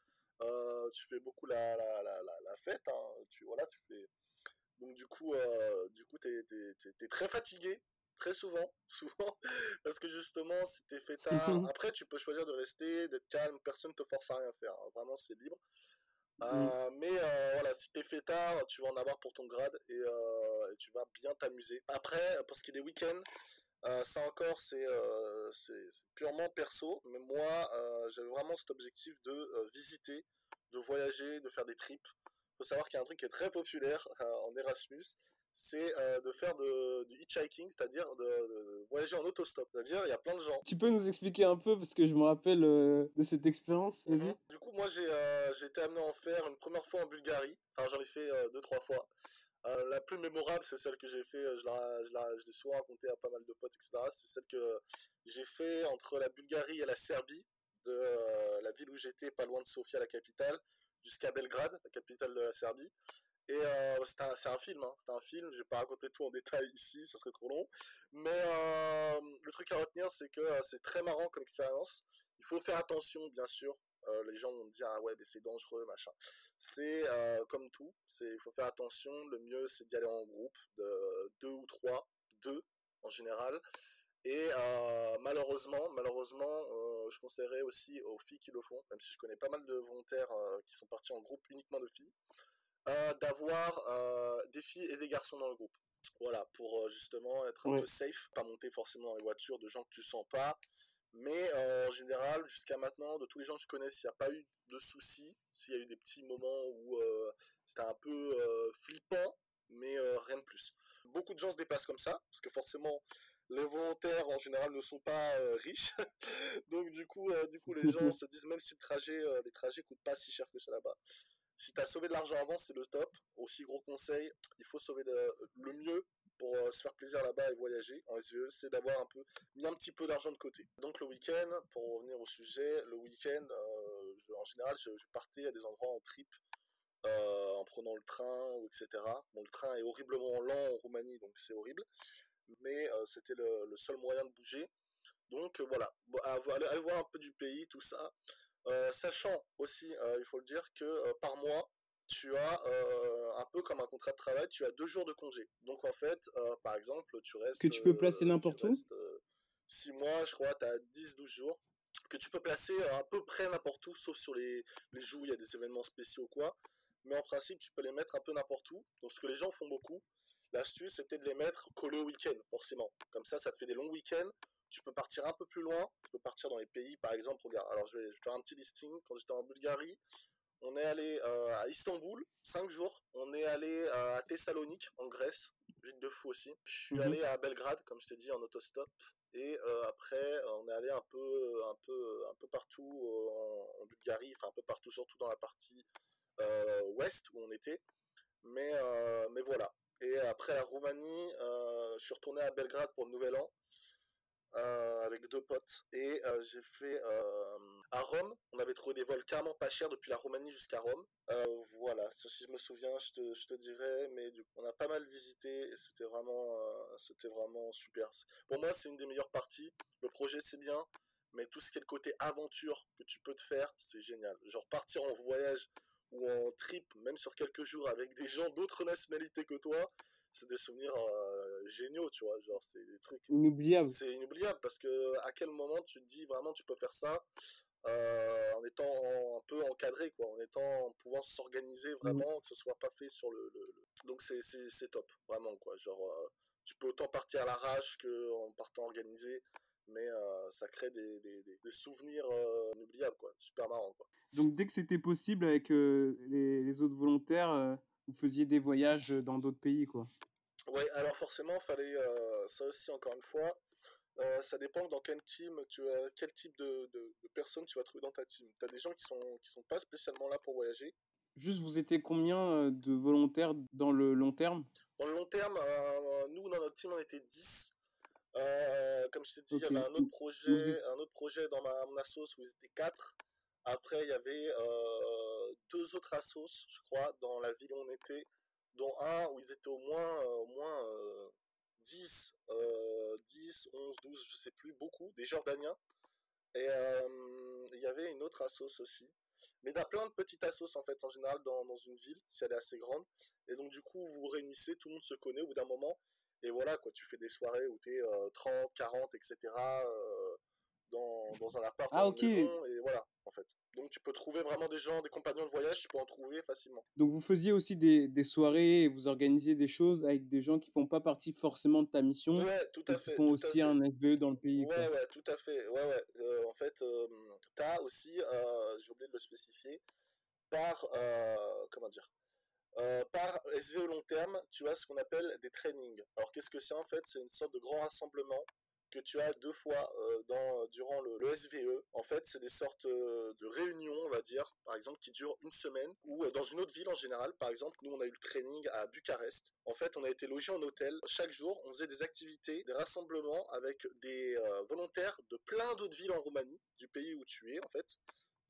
tu fais beaucoup la, la, la, la, fête. hein. Tu, voilà, tu fais... Donc du coup, coup, t'es, t'es, t'es, t'es très fatigué, très souvent, souvent, parce que justement, si t'es fait tard, après tu peux choisir de rester, d'être calme, personne te force à rien faire, hein. vraiment c'est libre. Mm. Euh, mais euh, voilà, si t'es fait tard, tu vas en avoir pour ton grade et, euh, et tu vas bien t'amuser. Après, pour ce qui est des week-ends, ça encore c'est purement perso, mais moi j'avais vraiment cet objectif de visiter, de voyager, de faire des trips. faut savoir qu'il y a un truc qui est très populaire en Erasmus, c'est euh, de faire de, du hitchhiking, c'est-à-dire de, de voyager en autostop. C'est-à-dire il y a plein de gens Tu peux nous expliquer un peu, parce que je me rappelle euh, de cette expérience, vas-y. Mhm. Du coup, moi, j'ai euh, j'ai été amené à en faire une première fois en Bulgarie. Enfin, j'en ai fait deux, trois fois. La plus mémorable, c'est celle que j'ai fait, je la- je la- je l'ai souvent racontée à pas mal de potes, etc. C'est celle que j'ai fait entre la Bulgarie et la Serbie, de la ville où j'étais, pas loin de Sofia, la capitale, jusqu'à Belgrade, la capitale de la Serbie. Et euh, c'est un, un film, hein, c'est un film, je vais pas raconter tout en détail ici, ça serait trop long. Mais euh, le truc à retenir, c'est que euh, c'est très marrant comme expérience. Il faut faire attention, bien sûr. Les gens vont me dire, ah ouais, mais c'est dangereux, machin. C'est comme tout, il faut faire attention. Le mieux, c'est d'y aller en groupe, de deux ou trois, deux en général. Et malheureusement, malheureusement, je conseillerais aussi aux filles qui le font, même si je connais pas mal de volontaires qui sont partis en groupe uniquement de filles, d'avoir euh, des filles et des garçons dans le groupe. Voilà, pour euh, justement être un peu safe, pas monter forcément dans les voitures de gens que tu sens pas. Mais euh, en général, jusqu'à maintenant, de tous les gens que je connais, s'il n'y a pas eu de soucis, s'il y a eu des petits moments où euh, c'était un peu euh, flippant, mais euh, rien de plus. Beaucoup de gens se déplacent comme ça, parce que forcément, les volontaires en général ne sont pas euh, riches. Donc du coup, euh, du coup, les gens se disent même si le trajet, euh, les trajets coûtent pas si cher que ça là-bas. Si tu as sauvé de l'argent avant, c'est le top. Aussi gros conseil, il faut sauver le mieux pour euh, se faire plaisir là-bas et voyager en SVE, c'est d'avoir un peu mis un petit peu d'argent de côté. Donc le week-end, pour revenir au sujet, le week-end, euh, en général, je, partais à des endroits en trip, euh, en prenant le train, etc. Le train est horriblement lent en Roumanie, donc c'est horrible, mais c'était le, le seul moyen de bouger. Donc voilà, aller voir un peu du pays, tout ça. Euh, sachant aussi, euh, il faut le dire, que euh, par mois, tu as euh, un peu comme un contrat de travail, tu as deux jours de congé. Donc en fait, euh, par exemple, tu restes. Que tu peux placer n'importe où euh, six mois, je crois, tu as 10-12 jours. Que tu peux placer à peu près n'importe où, sauf sur les, les jours où il y a des événements spéciaux ou quoi. Mais en principe, tu peux les mettre un peu n'importe où. Donc ce que les gens font beaucoup, L'astuce, c'était de les mettre collés au week-end, forcément. Comme ça, ça te fait des longs week-ends. Tu peux partir un peu plus loin. Tu peux partir dans les pays, par exemple, regarde. Alors, je vais, je vais faire un petit listing. Quand j'étais en Bulgarie, on est allé euh, à Istanbul, 5 jours. On est allé euh, à Thessalonique, en Grèce, ville de fou aussi. Je suis Mhm. allé à Belgrade, comme je t'ai dit, en autostop. Et euh, après, on est allé un peu, un peu, un peu partout en, en Bulgarie, enfin un peu partout, surtout dans la partie ouest où on était. Mais, mais voilà. Et après la Roumanie, je suis retourné à Belgrade pour le Nouvel An avec deux potes. Et euh, j'ai fait euh, à Rome. On avait trouvé des vols carrément pas chers depuis la Roumanie jusqu'à Rome. Euh, voilà, si je me souviens, je te, je te dirais. Mais du coup, on a pas mal visité et c'était vraiment, euh, vraiment super. Pour moi, c'est une des meilleures parties. Le projet, c'est bien. Mais tout ce qui est le côté aventure que tu peux te faire, c'est génial. Genre partir en voyage ou en trip, même sur quelques jours avec des gens d'autres nationalités que toi, c'est des souvenirs euh, géniaux, tu vois. Genre, c'est des trucs Inoubliable. c'est inoubliable parce que à quel moment tu te dis vraiment tu peux faire ça euh, en étant un peu encadré quoi en étant en pouvant s'organiser vraiment que ce soit pas fait sur le, le- le- donc c'est c'est c'est top vraiment quoi genre euh, tu peux autant partir à l'arrache que en partant organisé mais euh, ça crée des, des, des- des souvenirs inoubliables quoi super marrant quoi Donc, dès que c'était possible avec les, les autres volontaires, vous faisiez des voyages dans d'autres pays, quoi. Ouais, alors forcément, fallait euh, ça aussi encore une fois. euh, ça dépend dans quel team tu as, quel type de, de, de personnes tu vas trouver dans ta team. T'as des gens qui sont qui sont pas spécialement là pour voyager. Juste, vous étiez combien euh, de volontaires dans le long terme? Dans le long terme, euh, nous dans notre team on était 10. Euh, comme je t'ai dit, il y avait un autre projet, un autre projet dans ma mon assos où ils étaient 4. Après, il y avait deux autres assos, je crois, dans la ville où on était, dont un où ils étaient au moins, euh, au moins euh, 10, euh, 10, 11, 12, je sais plus, beaucoup, des Jordaniens. Et euh, il y avait une autre assos aussi. Mais il y a plein de petites assos en fait, en général, dans, dans une ville, si elle est assez grande. Et donc, du coup, vous vous réunissez, tout le monde se connaît au bout d'un moment. Et voilà, quoi, tu fais des soirées où tu es 30, 40, etc. euh, dans, dans un appart, Ah, une maison, et voilà, en fait. Donc, tu peux trouver vraiment des gens, des compagnons de voyage, tu peux en trouver facilement. Donc, vous faisiez aussi des, des soirées et vous organisiez des choses avec des gens qui font pas partie forcément de ta mission, Ouais, tout à qui fait. font tout à aussi un SVE dans le pays, quoi. Ouais, tout à fait. Ouais, ouais. Euh, en fait, euh, t'as aussi, euh, j'ai oublié de le spécifier, par, euh, comment dire, par SVE long terme, tu as ce qu'on appelle des trainings. Alors, qu'est-ce que c'est en fait? C'est une sorte de grand rassemblement que tu as deux fois euh, dans, durant le, SVE. En fait, c'est des sortes euh, de réunions, on va dire, par exemple, qui durent une semaine, ou euh, dans une autre ville en général. Par exemple, nous, on a eu le training à Bucarest. En fait, on a été logé en hôtel. Chaque jour, on faisait des activités, des rassemblements avec des euh, volontaires de plein d'autres villes en Roumanie, du pays où tu es, en fait.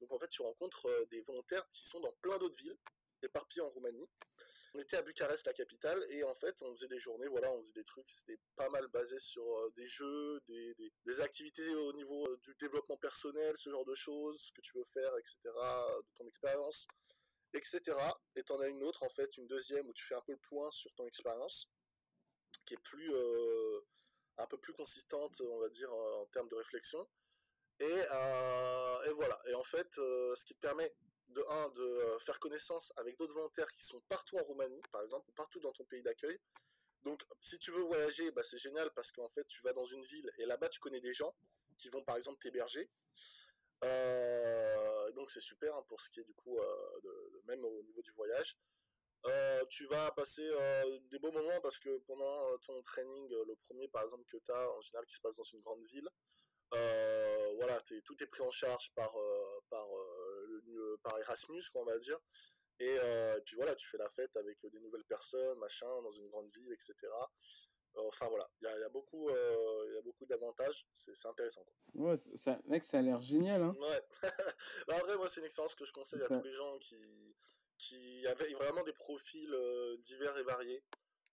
Donc, en fait, tu rencontres euh, des volontaires qui sont dans plein d'autres villes éparpillés en Roumanie. On était à Bucarest, la capitale, et en fait, on faisait des journées, voilà, on faisait des trucs, c'était pas mal basé sur euh, des jeux, des, activités au niveau euh, du développement personnel, ce genre de choses, ce que tu veux faire, etc., euh, de ton expérience, etc. Et t'en as une autre, en fait, une deuxième, où tu fais un peu le point sur ton expérience, qui est plus, un peu plus consistante, on va dire, en termes de réflexion. Et, et voilà. Et en fait, ce qui te permet de un de euh, faire connaissance avec d'autres volontaires qui sont partout en Roumanie, par exemple, ou partout dans ton pays d'accueil. Donc, si tu veux voyager, bah, c'est génial parce qu'en fait, tu vas dans une ville et là-bas, tu connais des gens qui vont, par exemple, t'héberger. Euh, donc, c'est super hein, pour ce qui est du coup, euh, même au niveau du voyage. Tu vas passer des beaux moments parce que pendant ton training, le premier par exemple que tu as en général qui se passe dans une grande ville, voilà, t'es- tout est pris en charge par, par Erasmus, quoi, on va dire. Et, euh, et puis voilà, tu fais la fête avec des nouvelles personnes, machin, dans une grande ville, etc. Enfin voilà, il y a, il y a beaucoup, euh, il beaucoup d'avantages, c'est intéressant. Quoi. Ouais, ça- mec, ça a l'air génial, hein. Ouais. bah, en vrai, moi, c'est une expérience que je conseille à tous les gens qui, qui avaient vraiment des profils euh, divers et variés.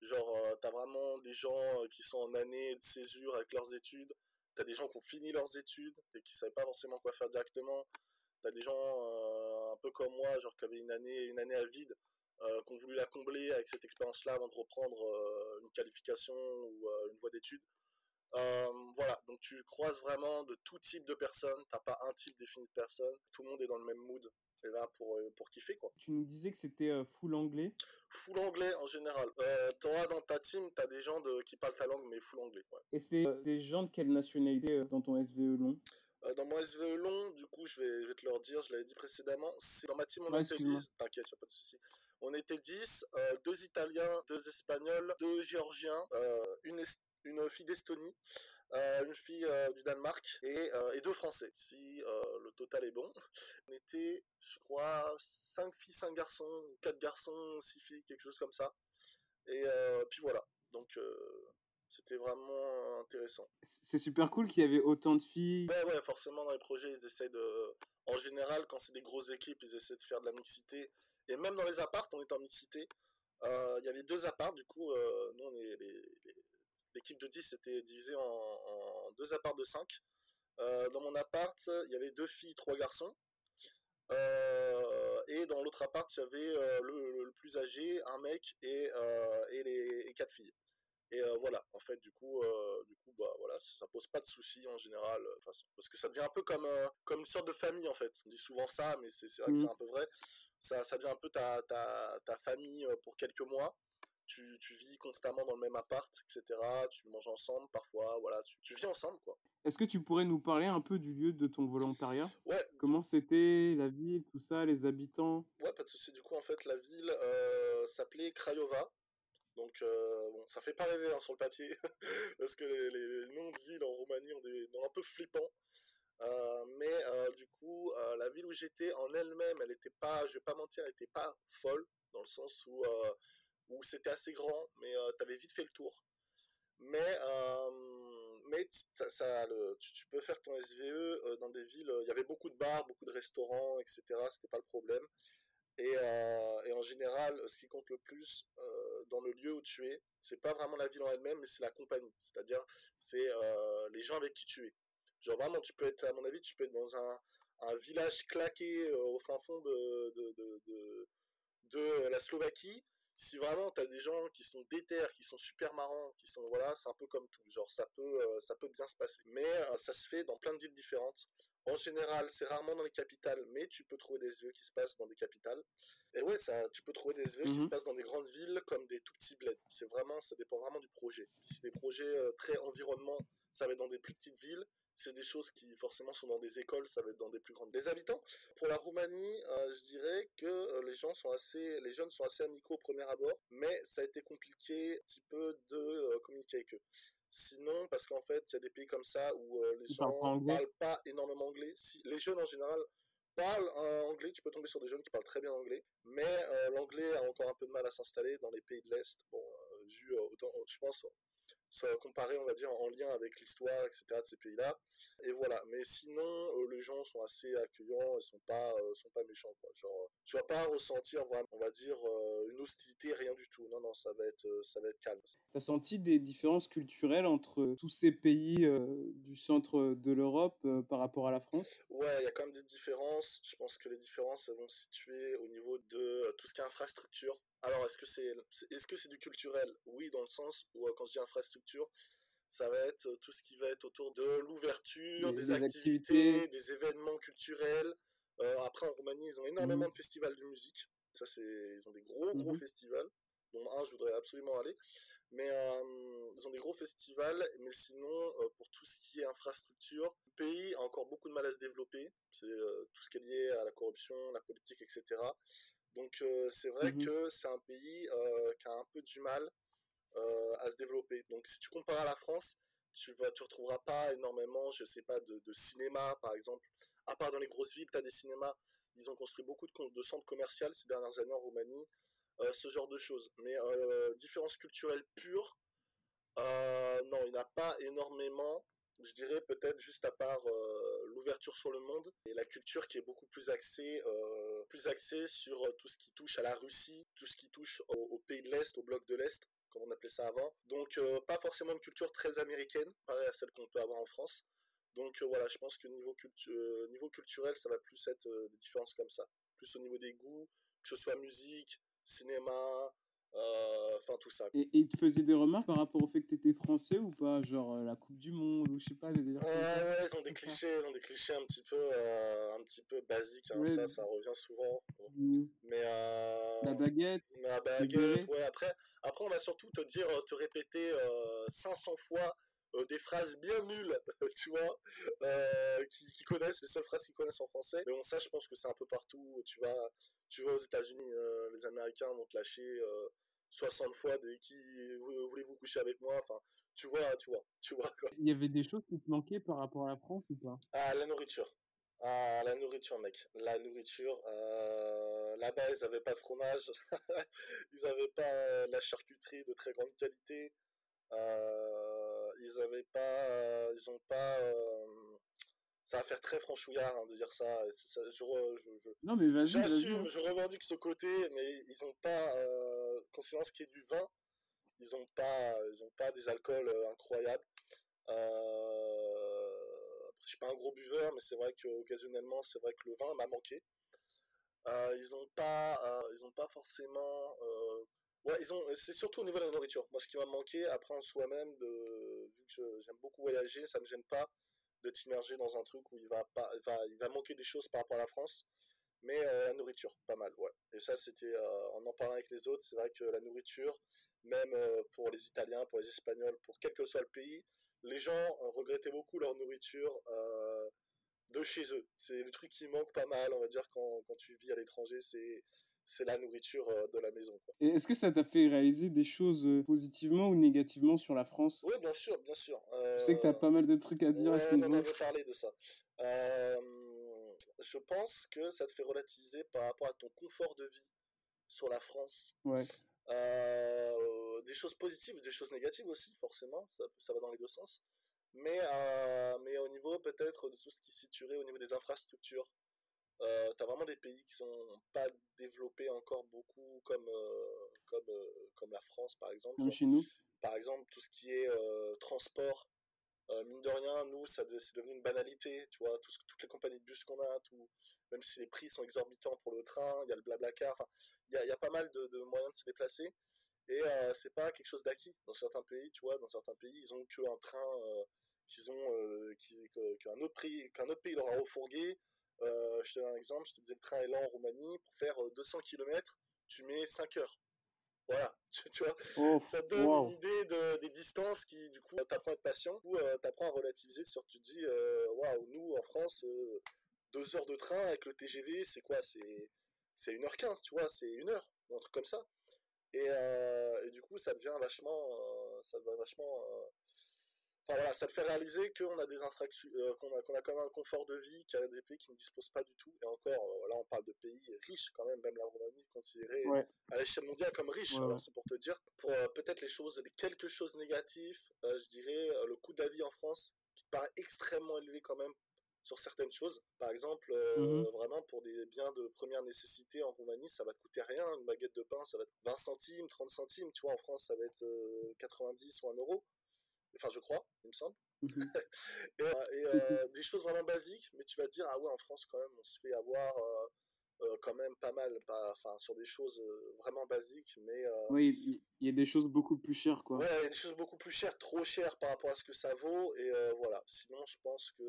Genre, euh, t'as vraiment des gens euh, qui sont en année de césure avec leurs études. T'as des gens qui ont fini leurs études et qui savaient pas forcément quoi faire directement. T'as des gens euh, peu comme moi, genre qui avaient une année, une année à vide, euh, qui ont voulu la combler avec cette expérience-là avant de reprendre euh, une qualification ou euh, une voie d'études. Euh, voilà, donc tu croises vraiment de tout type de personnes, t'as pas un type défini de personne, tout le monde est dans le même mood. est là pour, pour kiffer, quoi. Tu nous disais que c'était full anglais Full anglais en général. Toi, dans ta team, t'as des gens de, qui parlent ta langue, mais full anglais, ouais. Et c'est des gens de quelle nationalité dans ton SVE long? Dans mon SVE long, du coup, je vais, je vais te leur dire, je l'avais dit précédemment, c'est dans ma team, on était 10, t'inquiète, pas de souci. On était 10, deux Italiens, deux Espagnols, deux Géorgiens, une, une fille d'Estonie, euh, une fille euh, du Danemark et, euh, et, deux Français. Si le total est bon, on était, je crois, 5 filles, 5 garçons, 4 garçons, 6 filles, quelque chose comme ça. Et puis voilà. Donc c'était vraiment intéressant. C'est super cool qu'il y avait autant de filles. Ouais, ouais, forcément dans les projets, ils essaient de. En général, quand c'est des grosses équipes, ils essaient de faire de la mixité. Et même dans les apparts, on est en mixité. Il y avait deux apparts, du coup, nous est les, l'équipe de 10 était divisée en, deux apparts de 5. Euh, dans mon appart, il y avait deux filles, trois garçons. Euh, et dans l'autre appart, il y avait euh, le, plus âgé, un mec et, et, les, quatre filles. Et voilà, en fait, du coup, du coup bah, voilà, ça pose pas de soucis en général, parce que ça devient un peu comme, comme une sorte de famille en fait. On dit souvent ça, mais c'est vrai que c'est mmh. un peu vrai. Ça, ça devient un peu ta, ta, ta famille pour quelques mois tu, tu, vis constamment dans le même appart, etc. Tu manges ensemble parfois, voilà, tu, tu vis ensemble, quoi. Est-ce que tu pourrais nous parler un peu du lieu de ton volontariat? Ouais. Comment c'était, la ville, tout ça, les habitants? Ouais, pas de souci. Du coup, en fait, la ville euh, s'appelait Craiova. Donc, euh, bon, ça fait pas rêver hein, sur le papier, parce que les, noms de villes en Roumanie ont des noms un peu flippants. Euh, mais euh, du coup, euh, la ville où j'étais en elle-même, elle était pas, je vais pas mentir, elle était pas folle, dans le sens où où c'était assez grand, mais tu avais vite fait le tour. Mais, mais ça, le, tu, peux faire ton SVE dans des villes, il y avait beaucoup de bars, beaucoup de restaurants, etc. C'était pas le problème. Et, et, en général, ce qui compte le plus dans le lieu où tu es, c'est pas vraiment la ville en elle-même, mais c'est la compagnie. C'est-à-dire, c'est les gens avec qui tu es. Genre vraiment, tu peux être, à mon avis, tu peux être dans un, village claqué au fin fond de, de, de, la Slovaquie, si vraiment tu as des gens qui sont déter, qui sont super marrants, qui sont voilà, c'est un peu comme tout, genre ça peut euh, ça peut bien se passer. Mais euh, ça se fait dans plein de villes différentes. En général, c'est rarement dans les capitales, mais tu peux trouver des SVE qui se passent dans des capitales. Et ouais, ça tu peux trouver des SVE qui se mhm. passent dans des grandes villes comme des tout petits bleds. C'est vraiment ça dépend vraiment du projet. Si des projets euh, très environnement, ça va être dans des plus petites villes c'est des choses qui forcément sont dans des écoles, ça va être dans des plus grandes. Les habitants, pour la Roumanie, euh, je dirais que euh, les gens sont assez, les jeunes sont assez amicaux au premier abord, mais ça a été compliqué un petit peu de euh, communiquer avec eux. Sinon, parce qu'en fait, il y a des pays comme ça où les gens ne parlent pas énormément anglais. Si, les jeunes en général parlent anglais, tu peux tomber sur des jeunes qui parlent très bien anglais, mais l'anglais a encore un peu de mal à s'installer dans les pays de l'Est. Bon, vu autant, je pense, comparé, on va dire, en lien avec l'histoire, etc. de ces pays-là. Et voilà. Mais sinon, euh, les gens sont assez accueillants, ils sont pas, euh, sont pas méchants, quoi. Genre, tu vas pas ressentir vraiment, on va dire, euh, une hostilité, rien du tout. Non, non, ça va être, ça va être calme. T'as senti des différences culturelles entre tous ces pays du centre de l'Europe par rapport à la France? Ouais, il y a quand même des différences. Je pense que les différences, elles vont se situer au niveau de tout ce qui est infrastructure. Alors, est-ce que c'est est, -ce c'est du culturel? Oui, dans le sens où, euh, quand je dis infrastructure, ça va être euh, tout ce qui va être autour de l'ouverture, des, activités, des événements culturels. Euh, après, en Roumanie, ils ont énormément mmh. de festivals de musique. Ça, c'est, ils ont des gros, gros mmh festivals. Dont un, je voudrais absolument aller. Mais ils ont des gros festivals. Mais sinon, pour tout ce qui est infrastructure, le pays a encore beaucoup de mal à se développer. C'est tout ce qui est lié à la corruption, la politique, etc. Donc euh, c'est vrai mmh que c'est un pays euh, qui a un peu du mal euh, à se développer. Donc si tu compares à la France, tu vas tu retrouveras pas énormément, je sais pas, de, de cinéma par exemple. À part dans les grosses villes, tu as des cinémas. Ils ont construit beaucoup de, de centres commerciaux ces dernières années en Roumanie, ce genre de choses. Mais différence culturelle pure, non, il n'y en a pas énormément je dirais peut-être juste à part l'ouverture sur le monde et la culture qui est beaucoup plus axée, plus axée sur euh, tout ce qui touche à la Russie, tout ce qui touche au, pays de l'Est, au bloc de l'Est, comme on appelait ça avant. Donc pas forcément une culture très américaine, pareil à celle qu'on peut avoir en France. Donc voilà, je pense que niveau, niveau culturel, ça va plus être des différences comme ça. Plus au niveau des goûts, que ce soit musique, cinéma, Euh, enfin, tout ça. Et, il te faisait des remarques par rapport au fait que tu étais français ou pas Genre euh, la Coupe du Monde ou je sais pas, des Ouais, ouais, ils ont des clichés, ils ont des clichés un petit peu, euh, un petit peu basiques, hein, ça, ça revient souvent. Mais, la baguette. La baguette, ouais, après, après, on va surtout te dire, te répéter 500 fois des phrases bien nulles, tu vois, qui, qui, connaissent, les seules phrases qu'ils connaissent en français. Mais bon, ça, je pense que c'est un peu partout. Tu vas, tu vas aux États-Unis, les Américains vont te lâcher 60 fois des qui voulez-vous coucher avec moi enfin tu vois tu vois tu vois quoi. Il y avait des choses qui te manquaient par rapport à la France ou pas? Ah la nourriture. Ah la nourriture mec. La nourriture euh, là-bas ils avaient pas de fromage. Ils avaient pas euh, la charcuterie de très grande qualité. Euh, ils avaient pas ils ont pas ça va faire très franchouillard hein, de dire ça. je, je, non, mais vas-y. J'assume, je revendique ce côté, mais ils n'ont pas, euh, concernant ce qui est du vin, ils n'ont pas, ils ont pas des alcools euh, incroyables. Euh, après, je suis pas un gros buveur, mais c'est vrai qu'occasionnellement, c'est vrai que le vin m'a manqué. Euh, ils n'ont pas, euh, ils ont pas forcément. ouais, ils ont. C'est surtout au niveau de la nourriture. Moi, ce qui m'a manqué, après en soi-même, vu que j'aime beaucoup voyager, ça me gêne pas de t'immerger dans un truc où il va, pas, va, il va manquer des choses par rapport à la France. Mais euh, la nourriture, pas mal, ouais. Et ça, c'était, euh, en en parlant avec les autres, c'est vrai que la nourriture, même euh, pour les Italiens, pour les Espagnols, pour quel que soit le pays, les gens regrettaient beaucoup leur nourriture de chez eux. C'est le truc qui manque pas mal, on va dire, quand, quand tu vis à l'étranger, c'est c'est la nourriture de la maison. Et est-ce que ça t'a fait réaliser des choses positivement ou négativement sur la France? Oui, bien sûr, bien sûr. Je sais que tu as pas mal de trucs à dire ouais, à ce niveau. On avait parlé de ça. Euh, je pense que ça te fait relativiser par rapport à ton confort de vie sur la France. Ouais. Euh, des choses positives, des choses négatives aussi, forcément, ça, ça va dans les deux sens. Mais, euh, mais au niveau peut-être de tout ce qui se situerait au niveau des infrastructures, euh, t'as vraiment des pays qui sont pas développés encore beaucoup comme euh, comme comme la France par exemple. Chez nous. Par exemple tout ce qui est euh, mine de rien nous ça c'est devenu une banalité, tu vois, tout ce, toutes les compagnies de bus qu'on a, même si les prix sont exorbitants pour le train, il y a le blablacar, enfin il y a, pas mal de, moyens de se déplacer et c'est pas quelque chose d'acquis dans certains pays, tu vois, dans certains pays ils ont que un train qu'ils ont qui, qu'un autre prix qu'un autre pays leur a refourgué euh, je te donne un exemple, je te disais le train est lent en Roumanie, pour faire 200 euh, km, tu mets 5 heures. Voilà, tu, vois, oh, ça te donne une idée de, des distances qui, du coup, t'apprends à être patient, ou euh, t'apprends à relativiser sur, tu te dis, waouh, nous, en France, 2 heures de train avec le TGV, c'est quoi? C'est c'est 1h15, tu vois, c'est une heure, ou un truc comme ça. Et, et, du coup, ça devient vachement, ça devient vachement Enfin voilà, ça te fait réaliser qu'on a des euh, qu'on a, quand même un confort de vie qu'il y a des pays qui ne disposent pas du tout. Et encore, euh, là on parle de pays riches quand même, même la Roumanie considérée à l'échelle mondiale comme riche, c'est pour te dire. Pour euh, peut-être les choses, les quelques choses négatives, je dirais le coût de la vie en France, qui te paraît extrêmement élevé quand même sur certaines choses. Par exemple, mmh vraiment pour des biens de première nécessité en Roumanie, ça va te coûter rien. Une baguette de pain, ça va être 20 centimes, 30 centimes. Tu vois, en France, ça va être 90 ou 1 euro enfin je crois, il me semble. Mhm. et, euh, et euh, des choses vraiment basiques, mais tu vas te dire, ah ouais, en France quand même, on se fait avoir euh, quand même pas mal, enfin sur des choses vraiment basiques, mais... oui, il y a des choses beaucoup plus chères, quoi. Ouais, il y a des choses beaucoup plus chères, trop chères par rapport à ce que ça vaut, et voilà. Sinon, je pense que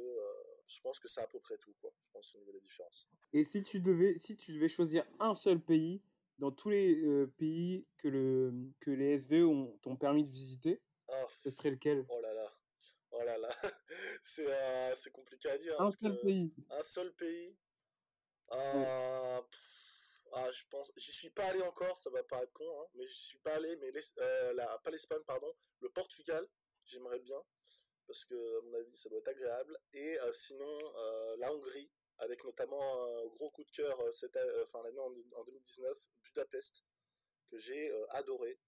je pense que c'est à peu près tout, quoi. Je pense au niveau des différences. Et si tu devais, si tu devais choisir un seul pays dans tous les pays que le que les SV ont, ont permis de visiter, ah, ce serait lequel? Oh là là. Oh là là. c'est euh, c'est compliqué à dire. Un seul pays. Un seul pays. Euh, ah, je pense. J'y suis pas allé encore, ça va paraître con, hein, mais j'y suis pas allé. Mais euh, la, pas l'Espagne, pardon. Le Portugal, j'aimerais bien. Parce que, à mon avis, ça doit être agréable. Et euh, sinon, la Hongrie, avec notamment un gros coup de cœur cette, enfin, l'année en, en 2019, Budapest, que j'ai adoré.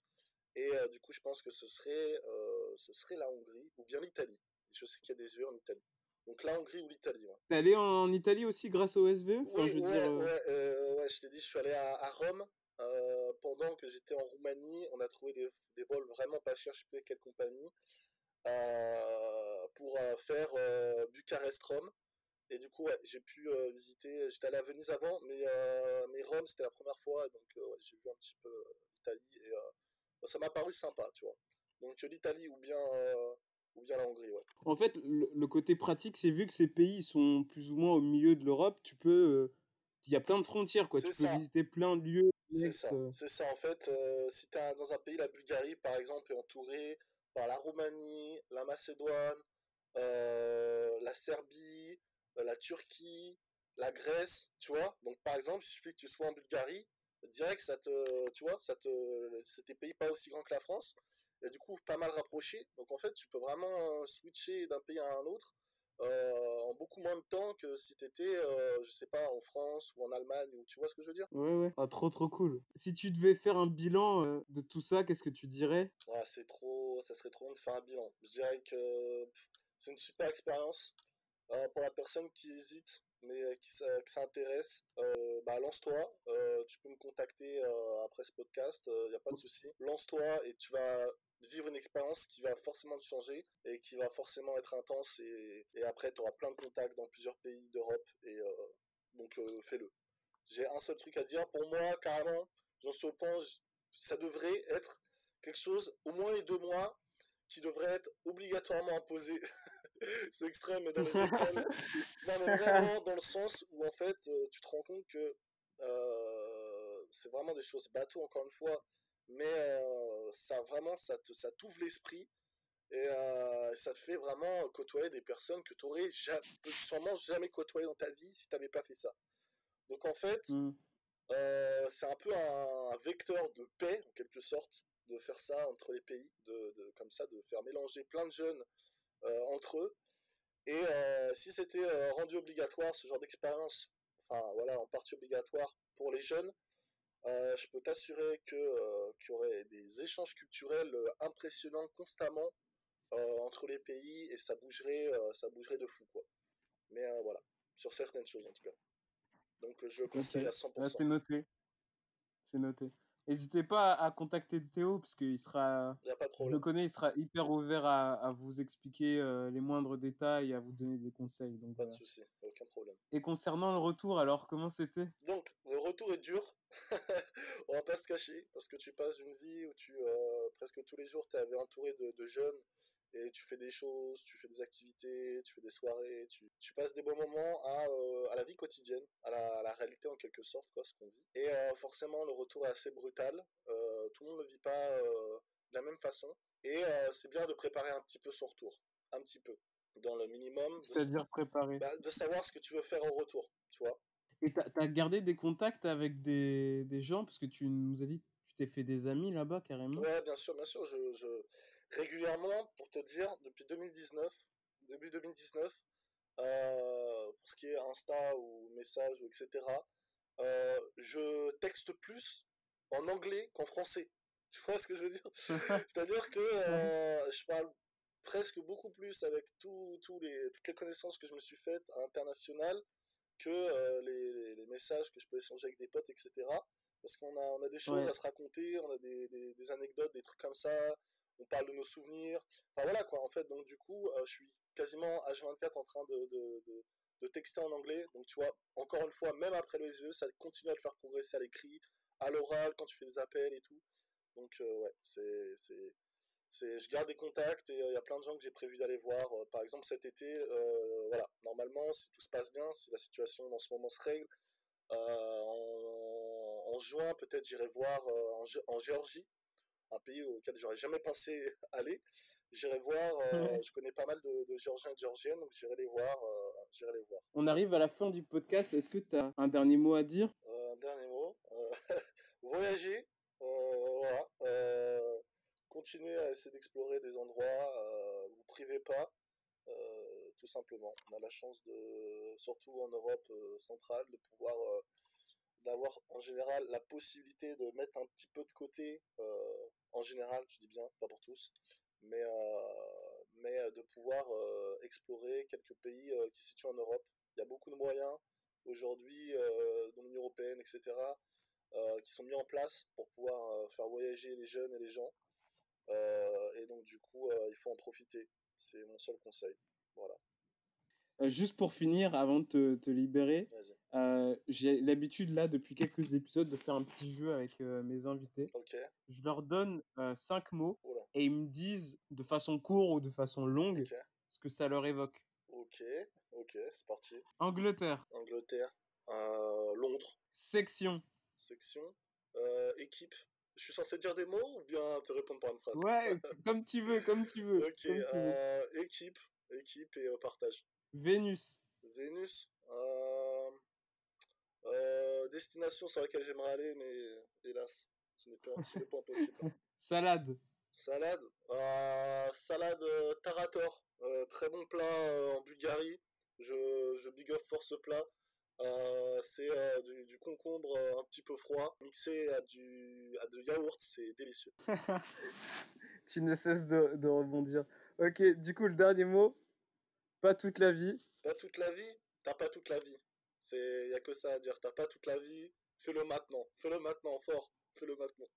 Et euh, du coup, je pense que ce serait, euh, ce serait la Hongrie ou bien l'Italie. Je sais qu'il y a des SV en Italie. Donc la Hongrie ou l'Italie. Ouais. T'es allé en Italie aussi grâce au SV enfin, Oui, je ouais, dire, ouais, euh, ouais, je t'ai dit, je suis allé à, à Rome. Pendant que j'étais en Roumanie, on a trouvé des, des, vols vraiment pas chers, je sais plus quelle compagnie, pour faire Bucarest-Rome. Et du coup, ouais, j'ai pu visiter, j'étais allé à Venise avant, mais, mais Rome, c'était la première fois, donc ouais, j'ai vu un petit peu l'Italie. Et ça m'a paru sympa, tu vois. Donc l'Italie ou bien ou bien la Hongrie, ouais. En fait, le, côté pratique, c'est vu que ces pays sont plus ou moins au milieu de l'Europe, tu peux il y a plein de frontières, quoi. Tu peux visiter plein de lieux. C'est ça, c'est ça. En fait, si tu es dans un pays, la Bulgarie, par exemple, est entourée par la Roumanie, la Macédoine, la Serbie, la Turquie, la Grèce, tu vois. Donc, par exemple, il suffit que tu sois en Bulgarie, direct, ça te, tu vois, ça te, c'est des pays pas aussi grands que la France, et du coup, pas mal rapprochés. Donc, en fait, tu peux vraiment switcher d'un pays à un autre euh, en beaucoup moins de temps que si t'étais, euh, je sais pas, en France ou en Allemagne, ou tu vois ce que je veux dire? Ouais, ouais. Ah, trop, trop cool. Si tu devais faire un bilan euh, de tout ça, qu'est-ce que tu dirais? Ah, C'est trop, ça serait trop long de faire un bilan. Je dirais que c'est une super expérience pour la personne qui hésite mais qui, s'intéresse, bah, lance-toi. tu peux me contacter après ce podcast, il n'y a pas de souci. Lance-toi et tu vas vivre une expérience qui va forcément te changer et qui va forcément être intense et, après tu auras plein de contacts dans plusieurs pays d'Europe et euh, donc euh, fais-le. J'ai un seul truc à dire, pour moi carrément, j'en suis au point, ça devrait être quelque chose, au moins les deux mois, qui devrait être obligatoirement imposé. c'est extrême, mais dans les écoles. non, mais vraiment dans le sens où en fait euh, tu te rends compte que c'est vraiment des choses bateau encore une fois mais euh, ça vraiment ça te ça t'ouvre l'esprit et euh, ça te fait vraiment côtoyer des personnes que tu aurais sûrement jamais côtoyé dans ta vie si tu n'avais pas fait ça. Donc en fait, mmh. euh, c'est un peu un, vecteur de paix en quelque sorte de faire ça entre les pays, de, comme ça, de faire mélanger plein de jeunes entre eux. Et si c'était rendu obligatoire ce genre d'expérience, enfin voilà, en partie obligatoire pour les jeunes, euh, je peux t'assurer que euh, qu'il y aurait des échanges culturels euh, impressionnants constamment entre les pays et ça bougerait ça bougerait de fou quoi. Mais voilà, sur certaines choses en tout cas. Donc je le conseille à 100%. c'est noté. C'est noté. N'hésitez pas à contacter Théo, parce qu'il sera. Il a pas de Je le connais, il sera hyper ouvert à, à vous expliquer euh, les moindres détails et à vous donner des conseils. Donc, pas de souci, aucun problème. Et concernant le retour, alors, comment c'était? Donc, le retour est dur. On va pas se cacher, parce que tu passes une vie où tu. Euh, presque tous les jours, tu es entouré de, de jeunes et tu fais des choses, tu fais des activités, tu fais des soirées, tu, tu passes des bons moments à, euh, à la vie quotidienne, à la, à la, réalité en quelque sorte, quoi, ce qu'on vit. Et euh, forcément, le retour est assez brutal. Euh, tout le monde ne le vit pas de la même façon. Et c'est bien de préparer un petit peu son retour, un petit peu, dans le minimum. C'est-à-dire préparer bah, De savoir ce que tu veux faire au retour, tu vois. Et tu as, gardé des contacts avec des, des gens, parce que tu nous as dit t'es fait des amis là-bas carrément? Ouais, bien sûr, bien sûr. Je, je, régulièrement, pour te dire, depuis 2019, début 2019, euh, pour ce qui est Insta ou message ou etc., euh, je texte plus en anglais qu'en français. Tu vois ce que je veux dire? C'est-à-dire que euh, je parle presque beaucoup plus avec tout, tout les, toutes les connaissances que je me suis faites à l'international que euh, les, les, messages que je peux échanger avec des potes, etc parce qu'on a, on a des choses à se raconter, on a des, des, anecdotes, des trucs comme ça, on parle de nos souvenirs, enfin voilà quoi, en fait, donc du coup, euh, je suis quasiment H24 en train de, de, de, texter en anglais, donc tu vois, encore une fois, même après le SVE, ça continue à le faire progresser à l'écrit, à l'oral, quand tu fais des appels et tout, donc euh, ouais, c'est, c'est, c'est, je garde des contacts et euh, il y a plein de gens que j'ai prévu d'aller voir, par exemple cet été, voilà, normalement, si tout se passe bien, si la situation en ce moment se règle, en juin, peut-être j'irai voir euh, en, Géorgie, un pays auquel j'aurais jamais pensé aller. J'irai voir, euh, je connais pas mal de, Géorgiens et de Géorgiennes, donc j'irai les voir. Euh, les voir. On arrive à la fin du podcast. Est-ce que tu as un dernier mot à dire? Un dernier mot. voyager. voilà. continuez à essayer d'explorer des endroits. vous privez pas. tout simplement. On a la chance de, surtout en Europe centrale, de pouvoir d'avoir en général la possibilité de mettre un petit peu de côté, euh, en général, je dis bien, pas pour tous, mais, euh, mais euh, de pouvoir explorer quelques pays qui se situent en Europe. Il y a beaucoup de moyens aujourd'hui dans l'Union Européenne, etc., qui sont mis en place pour pouvoir faire voyager les jeunes et les gens. et donc du coup, il faut en profiter. C'est mon seul conseil. Euh, juste pour finir, avant de te, te libérer, euh, j'ai l'habitude là depuis quelques épisodes de faire un petit jeu avec euh, mes invités. Ok. Je leur donne cinq mots Oula. et ils me disent de façon courte ou de façon longue ce que ça leur évoque. Ok. Ok. C'est parti. Angleterre, Angleterre. Londres. section. Section. Équipe. Je suis censé dire des mots ou bien te répondre par une phrase? Ouais, comme tu veux, comme tu veux. Ok. tu veux. équipe. Équipe et partage. Vénus, Vénus. Euh, euh, destination sur laquelle j'aimerais aller, mais hélas, ce n'est pas, ce n'est pas possible. salade, Salade. Euh, salade Tarator. Euh, très bon plat euh, en Bulgarie. Je, je big off fort ce plat. Euh, c'est euh, du, du concombre euh, un petit peu froid, mixé à du, à de yaourt, c'est délicieux. tu ne cesses de, de rebondir. Ok, du coup, le dernier mot, pas toute la vie. Pas toute la vie, t'as pas toute la vie. C'est, y a que ça à dire, t'as pas toute la vie, fais-le maintenant, fais-le maintenant, fort, fais-le maintenant.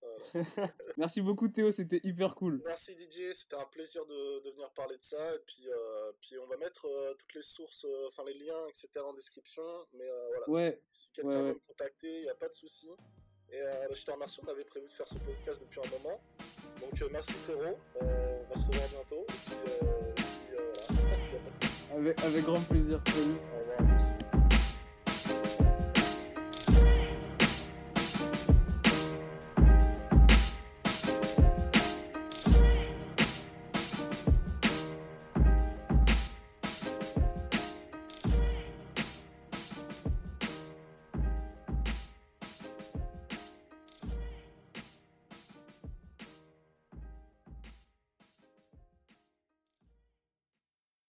Voilà. Merci beaucoup Théo, c'était hyper cool. Merci Didier, c'était un plaisir de, de venir parler de ça. Et puis, euh, puis on va mettre euh, toutes les sources, euh, enfin les liens, etc. en description. Mais voilà, Ouais, si, si quelqu'un ouais, veut me contacter, il n'y a pas de souci. Et euh, je te remercie, on avait prévu de faire ce podcast depuis un moment. Donc merci frérot, on va se revoir bientôt. Et puis, de souci. Avec, avec grand plaisir. Salut. Au revoir à tous.